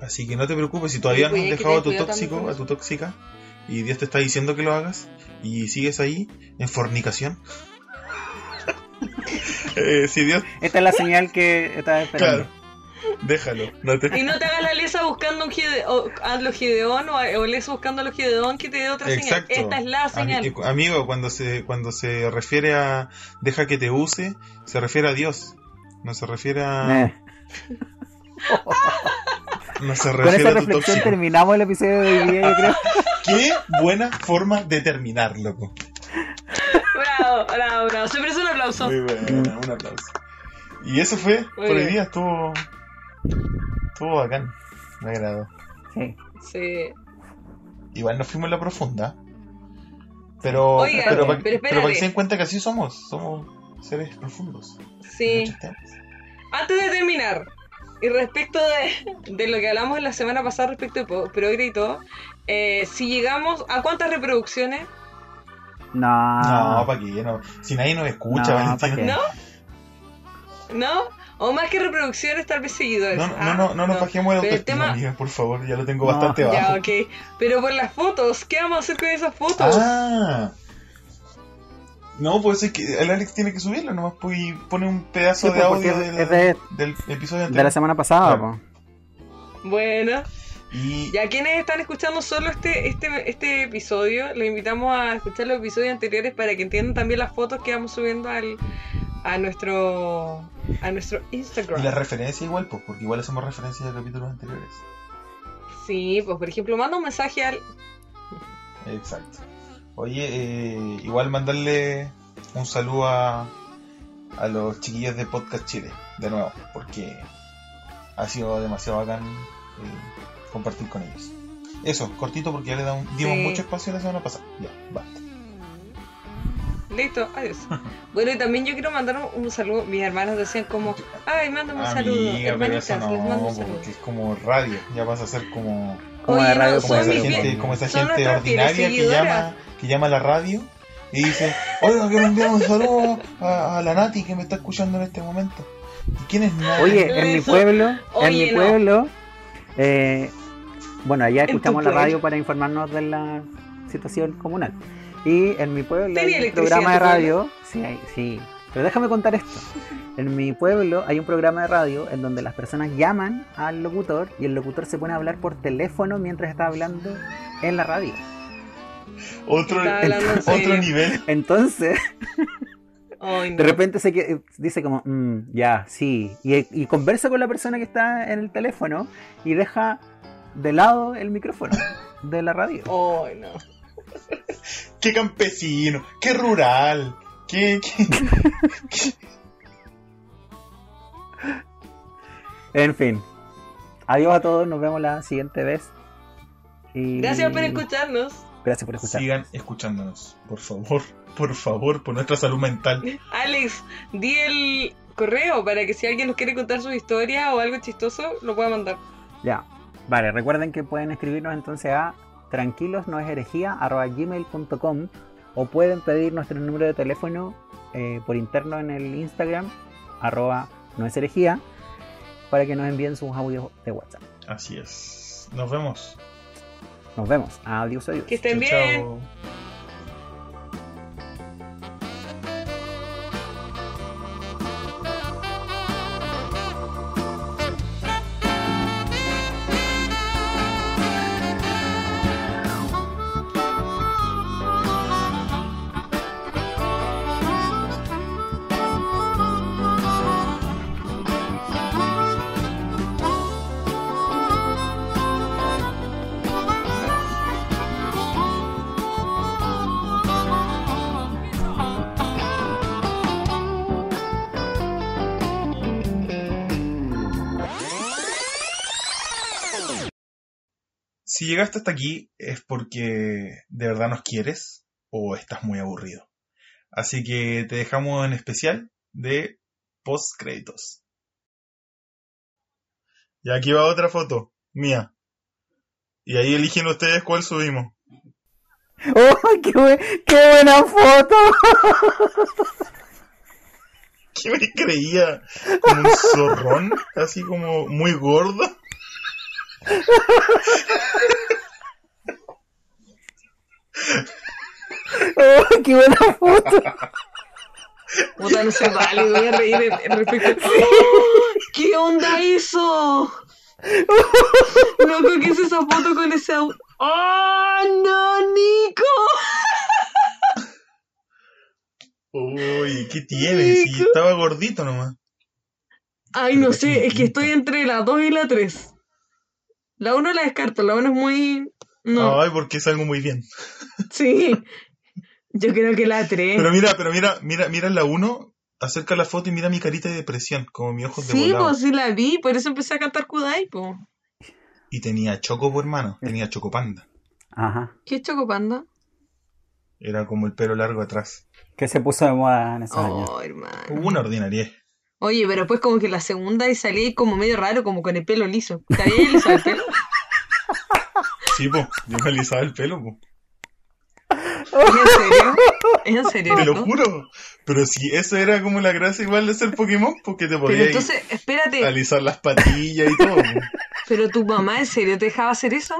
B: Así que no te preocupes si todavía
D: Sí,
B: no
D: pues,
B: has
D: que
B: dejado a tu tóxico, a tu tóxica y Dios te está diciendo que lo hagas y sigues ahí en fornicación. Eh, si Dios,
C: Esta es la señal que estaba esperando.
B: claro, déjalo. No te...
D: Y no te hagas la lesa buscando un Gide- o- a los Gideón o, a- o lesa buscando a los Gideón que te dé otra
B: Exacto.
D: señal. Esta es la señal.
B: amigo, cuando se, cuando se refiere a deja que te use, se refiere a Dios. No se refiere a.
C: Eh,
B: No se
C: Con
B: refiere
C: esa
B: a tu
C: reflexión
B: tóxico.
C: terminamos el episodio de hoy día, yo creo.
B: Qué buena forma de terminar, loco.
D: Bravo, bravo, bravo. Se merece un aplauso.
B: Muy buena, un aplauso. Y eso fue
D: Muy
B: por hoy
D: bien.
B: día, estuvo. Estuvo bacán. Me agradó.
C: Sí.
D: Sí.
B: Igual nos fuimos en la profunda. Pero,
D: Oigan,
B: pero, pa-
D: pero
B: pero para que se den cuenta que así somos. Somos seres profundos.
D: Sí. Antes de terminar, y respecto de, de lo que hablamos la semana pasada respecto de Progre y todo, eh, si llegamos a cuántas reproducciones,
C: No.
B: No, para qué, no. Si nadie nos escucha.
C: ¿no?
D: ¿No? O más que reproducciones, tal vez seguidores.
B: No, no,
D: Ah,
B: no, no nos bajemos el autoestima,
D: tema-
B: amiga, por favor, ya lo tengo
C: No.
B: bastante bajo.
D: Ya, ok. Pero por las fotos, ¿qué vamos a hacer con esas fotos?
B: Ah. No, pues es que el Alex tiene que subirlo, nomás pues, y pone un pedazo
C: Sí,
B: de
C: pues,
B: audio
C: es-
B: del,
C: es de-
B: del episodio
C: De
B: anterior.
C: la semana pasada,
B: Claro.
C: po.
D: Bueno,
B: Y
D: ya quienes están escuchando solo este, este, este episodio, les invitamos a escuchar los episodios anteriores para que entiendan también las fotos que vamos subiendo al, a nuestro a nuestro
B: y
D: Instagram.
B: la referencia igual, pues, porque igual hacemos referencias a capítulos anteriores.
D: Sí, pues por ejemplo, manda un mensaje al
B: Exacto. Oye, eh, igual mandarle un saludo a, a los chiquillos de Podcast Chile, de nuevo, porque ha sido demasiado bacán eh, compartir con ellos. Eso, cortito porque ya le damos- dimos
D: Sí.
B: mucho espacio la semana pasada. Ya, basta.
D: Listo, adiós. Bueno, y también yo quiero mandar un, un saludo. Mis hermanos decían como, ay, mándame un saludo.
B: Amiga,
D: Hermanitas, les mando
B: no,
D: un saludo.
B: porque es como radio, ya vas a ser como,
C: Como
D: Oye,
C: de radio,
D: no,
B: como esa gente, como esa gente ordinaria que llama, que llama a la radio y dice, oiga, quiero enviar un saludo a, a la Nati que me está escuchando en este momento. ¿Y quién es Nati?
C: Oye, en mi pueblo, en mi
D: no.
C: pueblo, eh, bueno, allá escuchamos la radio para informarnos de la situación comunal. Y en mi pueblo
D: ¿Tenía
C: hay un programa de radio, sí, hay- sí, pero déjame contar esto. En mi pueblo hay un programa de radio en donde las personas llaman al locutor y el locutor se pone a hablar por teléfono mientras está hablando en la radio.
B: Otro, otro nivel.
C: Entonces,
D: Ay, no.
C: De repente se dice como, "Mm, ya, sí. Y, y conversa con la persona que está en el teléfono y deja de lado el micrófono de la radio.
D: Ay, no.
B: Qué campesino, qué rural, qué, qué-
C: En fin. Adiós a todos, nos vemos la siguiente vez. Y...
D: Gracias por escucharnos.
C: Gracias por escuchar.
B: Sigan escuchándonos, por favor, por favor, por nuestra salud mental.
D: Alex, di el correo para que si alguien nos quiere contar su historia o algo chistoso, lo pueda mandar.
C: Ya. Vale, recuerden que pueden escribirnos entonces a tranquilos no es herejía gmail.com o pueden pedir nuestro número de teléfono eh, por interno en el Instagram arroba no es herejía para que nos envíen sus audios de WhatsApp.
B: Así es. Nos vemos.
C: Nos vemos. Adiós, adiós.
D: Que estén bien.
B: chao. Si llegaste hasta aquí es porque de verdad nos quieres o estás muy aburrido. Así que te dejamos en especial de post créditos. Y aquí va otra foto mía. Y ahí eligen ustedes cuál subimos.
C: ¡Oh, qué, bue- qué buena foto!
B: ¿Qué me creía? Como un zorrón, así como muy gordo.
C: ¡Oh, qué buena foto!
D: Puta, no se vale, voy a reír en- en respecto. ¡Oh! ¿Qué onda eso? Loco, ¿qué es esa foto con ese auto? ¡Oh, no, Nico!
B: Uy, ¿qué tiene? Si
D: Nico.
B: estaba gordito nomás.
D: Ay, no sé, es que estoy entre la 2 y la 3. La 1 la descarto, la 1 es muy... No,
B: Ay, porque salgo muy bien.
D: sí. Yo creo que la 3.
B: Pero mira, pero mira, mira, mira la 1, acerca la foto y mira mi carita de depresión, como mis ojos de
D: Sí,
B: volado.
D: pues sí la vi, por eso empecé a cantar Kudai, pues.
B: Y tenía choco, por hermano, tenía chocopanda.
C: Ajá.
D: ¿Qué es Chocopanda?
B: Era como el pelo largo atrás.
C: Que se puso de moda en esos años.
D: Oh, hermano.
B: Una ordinaria.
D: Oye, pero después como que la segunda y salí como medio raro, como con el pelo liso. ¿Te había lisado el pelo?
B: Sí, po, yo me alisaba el pelo, po.
D: ¿Es en serio? ¿Es en serio?
B: Te lo juro. Pero si eso era como la gracia igual de ser Pokémon, porque te
D: Pero
B: podías
D: entonces, espérate,
B: alisar las patillas y todo. po.
D: ¿pero tu mamá en serio te dejaba hacer eso?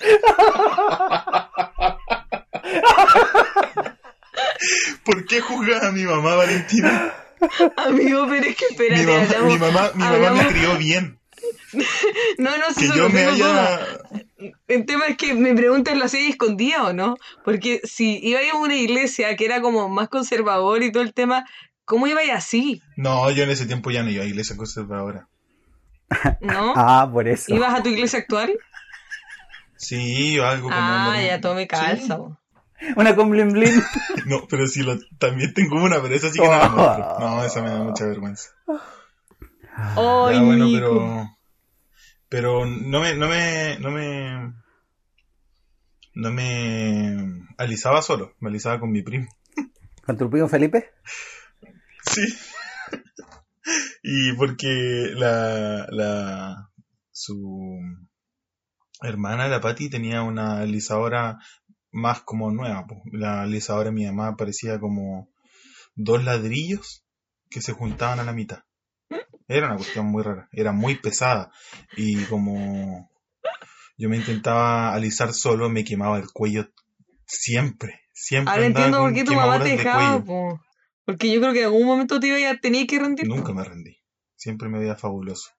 B: ¿Por qué juzgas a mi mamá, Valentina?
D: Amigo, pero es que
B: Mi
D: espérate,
B: mamá,
D: hablamos-
B: mi mamá, mi mamá me crió bien.
D: No, no, si
B: Que yo me haya...
D: El tema es que me preguntan la serie escondida o no. Porque si iba a una iglesia que era como más conservador y todo el tema, ¿cómo iba así?
B: No, yo en ese tiempo ya no iba a iglesia conservadora.
D: ¿No?
C: Ah, por eso.
D: ¿Ibas a tu iglesia actual?
B: Sí, o algo como...
D: Ah, ya todo me calza.
B: Sí.
C: Una con blin blin.
B: No, pero sí, lo, también tengo una, pero esa sí que no la muestro. No, esa me da mucha vergüenza.
D: Ay,
B: Ya, bueno, pero... Pero no me, no me, no me... No me alisaba solo, me alisaba con mi primo.
C: ¿Con tu primo Felipe?
B: Sí. y porque la, la, su hermana, la Patti, tenía una alisadora más como nueva. po. La alisadora de mi mamá parecía como dos ladrillos que se juntaban a la mitad. Era una cuestión muy rara, era muy pesada y como yo me intentaba alisar solo, me quemaba el cuello siempre, siempre.
D: Ahora entiendo por qué tu mamá te dejaba, po. Porque yo creo que en algún momento te iba a tener que rendir.
B: Nunca me rendí. Siempre me veía fabuloso.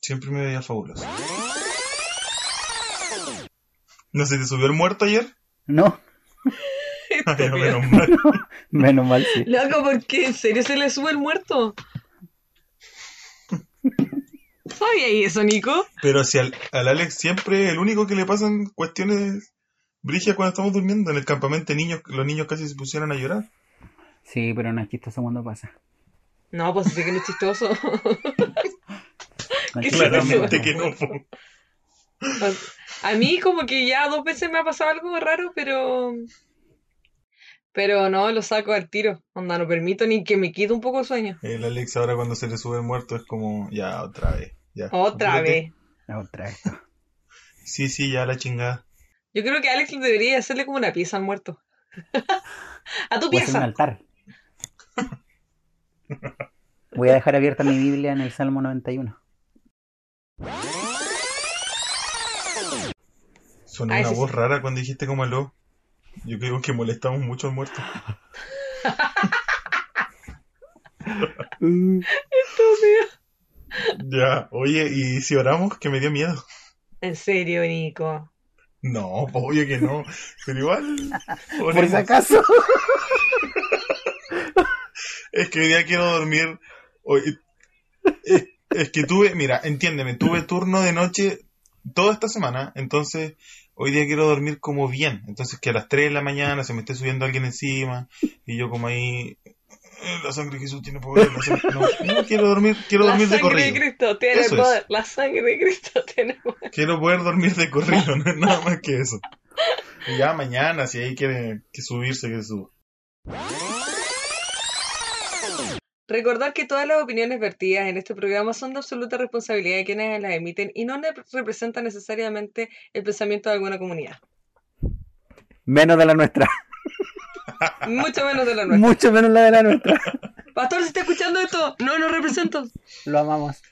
B: Siempre me veía fabuloso. ¿No se te subió el muerto ayer?
C: No,
B: Ay, menos mal.
C: menos mal sí.
D: Loco, ¿por qué? ¿En serio se le sube el muerto? ¿Sabía y eso, Nico?
B: Pero si al, al Alex siempre el único que le pasan cuestiones brigias cuando estamos durmiendo. En el campamento niños, los niños casi se pusieron a llorar.
C: Sí, pero no es chistoso cuando pasa.
D: No, pues sí que no es chistoso.
C: No es
D: ¿Qué
C: chistoso cuando
B: Claramente
C: pasa.
B: que no.
D: A mí como que ya dos veces me ha pasado algo raro, pero... Pero no, lo saco al tiro. Onda, no permito ni que me quite un poco de sueño.
B: El Alex ahora cuando se le sube muerto es como, ya, otra vez. Ya,
D: Otra
B: apúrate.
D: vez.
C: Otra vez.
B: Sí, sí, ya la chingada.
D: Yo creo que Alex le debería hacerle como una pieza al muerto. a tu
C: Voy a hacer un
D: pieza.
C: altar. Voy a dejar abierta mi Biblia en el Salmo 91.
B: Sonó
D: Ah,
B: una voz
D: sí.
B: rara cuando dijiste como aló. Yo creo que molestamos mucho al muerto. Ya, oye, ¿y si oramos? Que me dio miedo.
D: En serio, Nico.
B: No, pues, obvio que no. Pero igual.
C: Por si acaso.
B: Es que hoy día quiero dormir. Hoy, es, es que tuve, mira, entiéndeme, tuve turno de noche toda esta semana, entonces hoy día quiero dormir como bien. Entonces que a las 3 de la mañana se me esté subiendo alguien encima y yo como ahí. "Eh, La sangre de Jesús tiene poder. la sangre-". No, no, quiero dormir, quiero
D: La
B: dormir de
D: sangre de
B: corrido.
D: Cristo tiene
B: Eso es.
D: poder. La sangre de Cristo tiene poder.
B: Quiero poder dormir de corrido, no es nada más que eso. Y ya mañana, si ahí quiere que subirse, que suba.
D: Recordar que todas las opiniones vertidas en este programa son de absoluta responsabilidad de quienes las emiten y no ne- representan necesariamente el pensamiento de alguna comunidad.
C: Menos de la nuestra.
D: Mucho menos de la nuestra.
C: Mucho menos la de la nuestra.
D: Pastor, si está escuchando esto, no nos represento.
C: Lo amamos.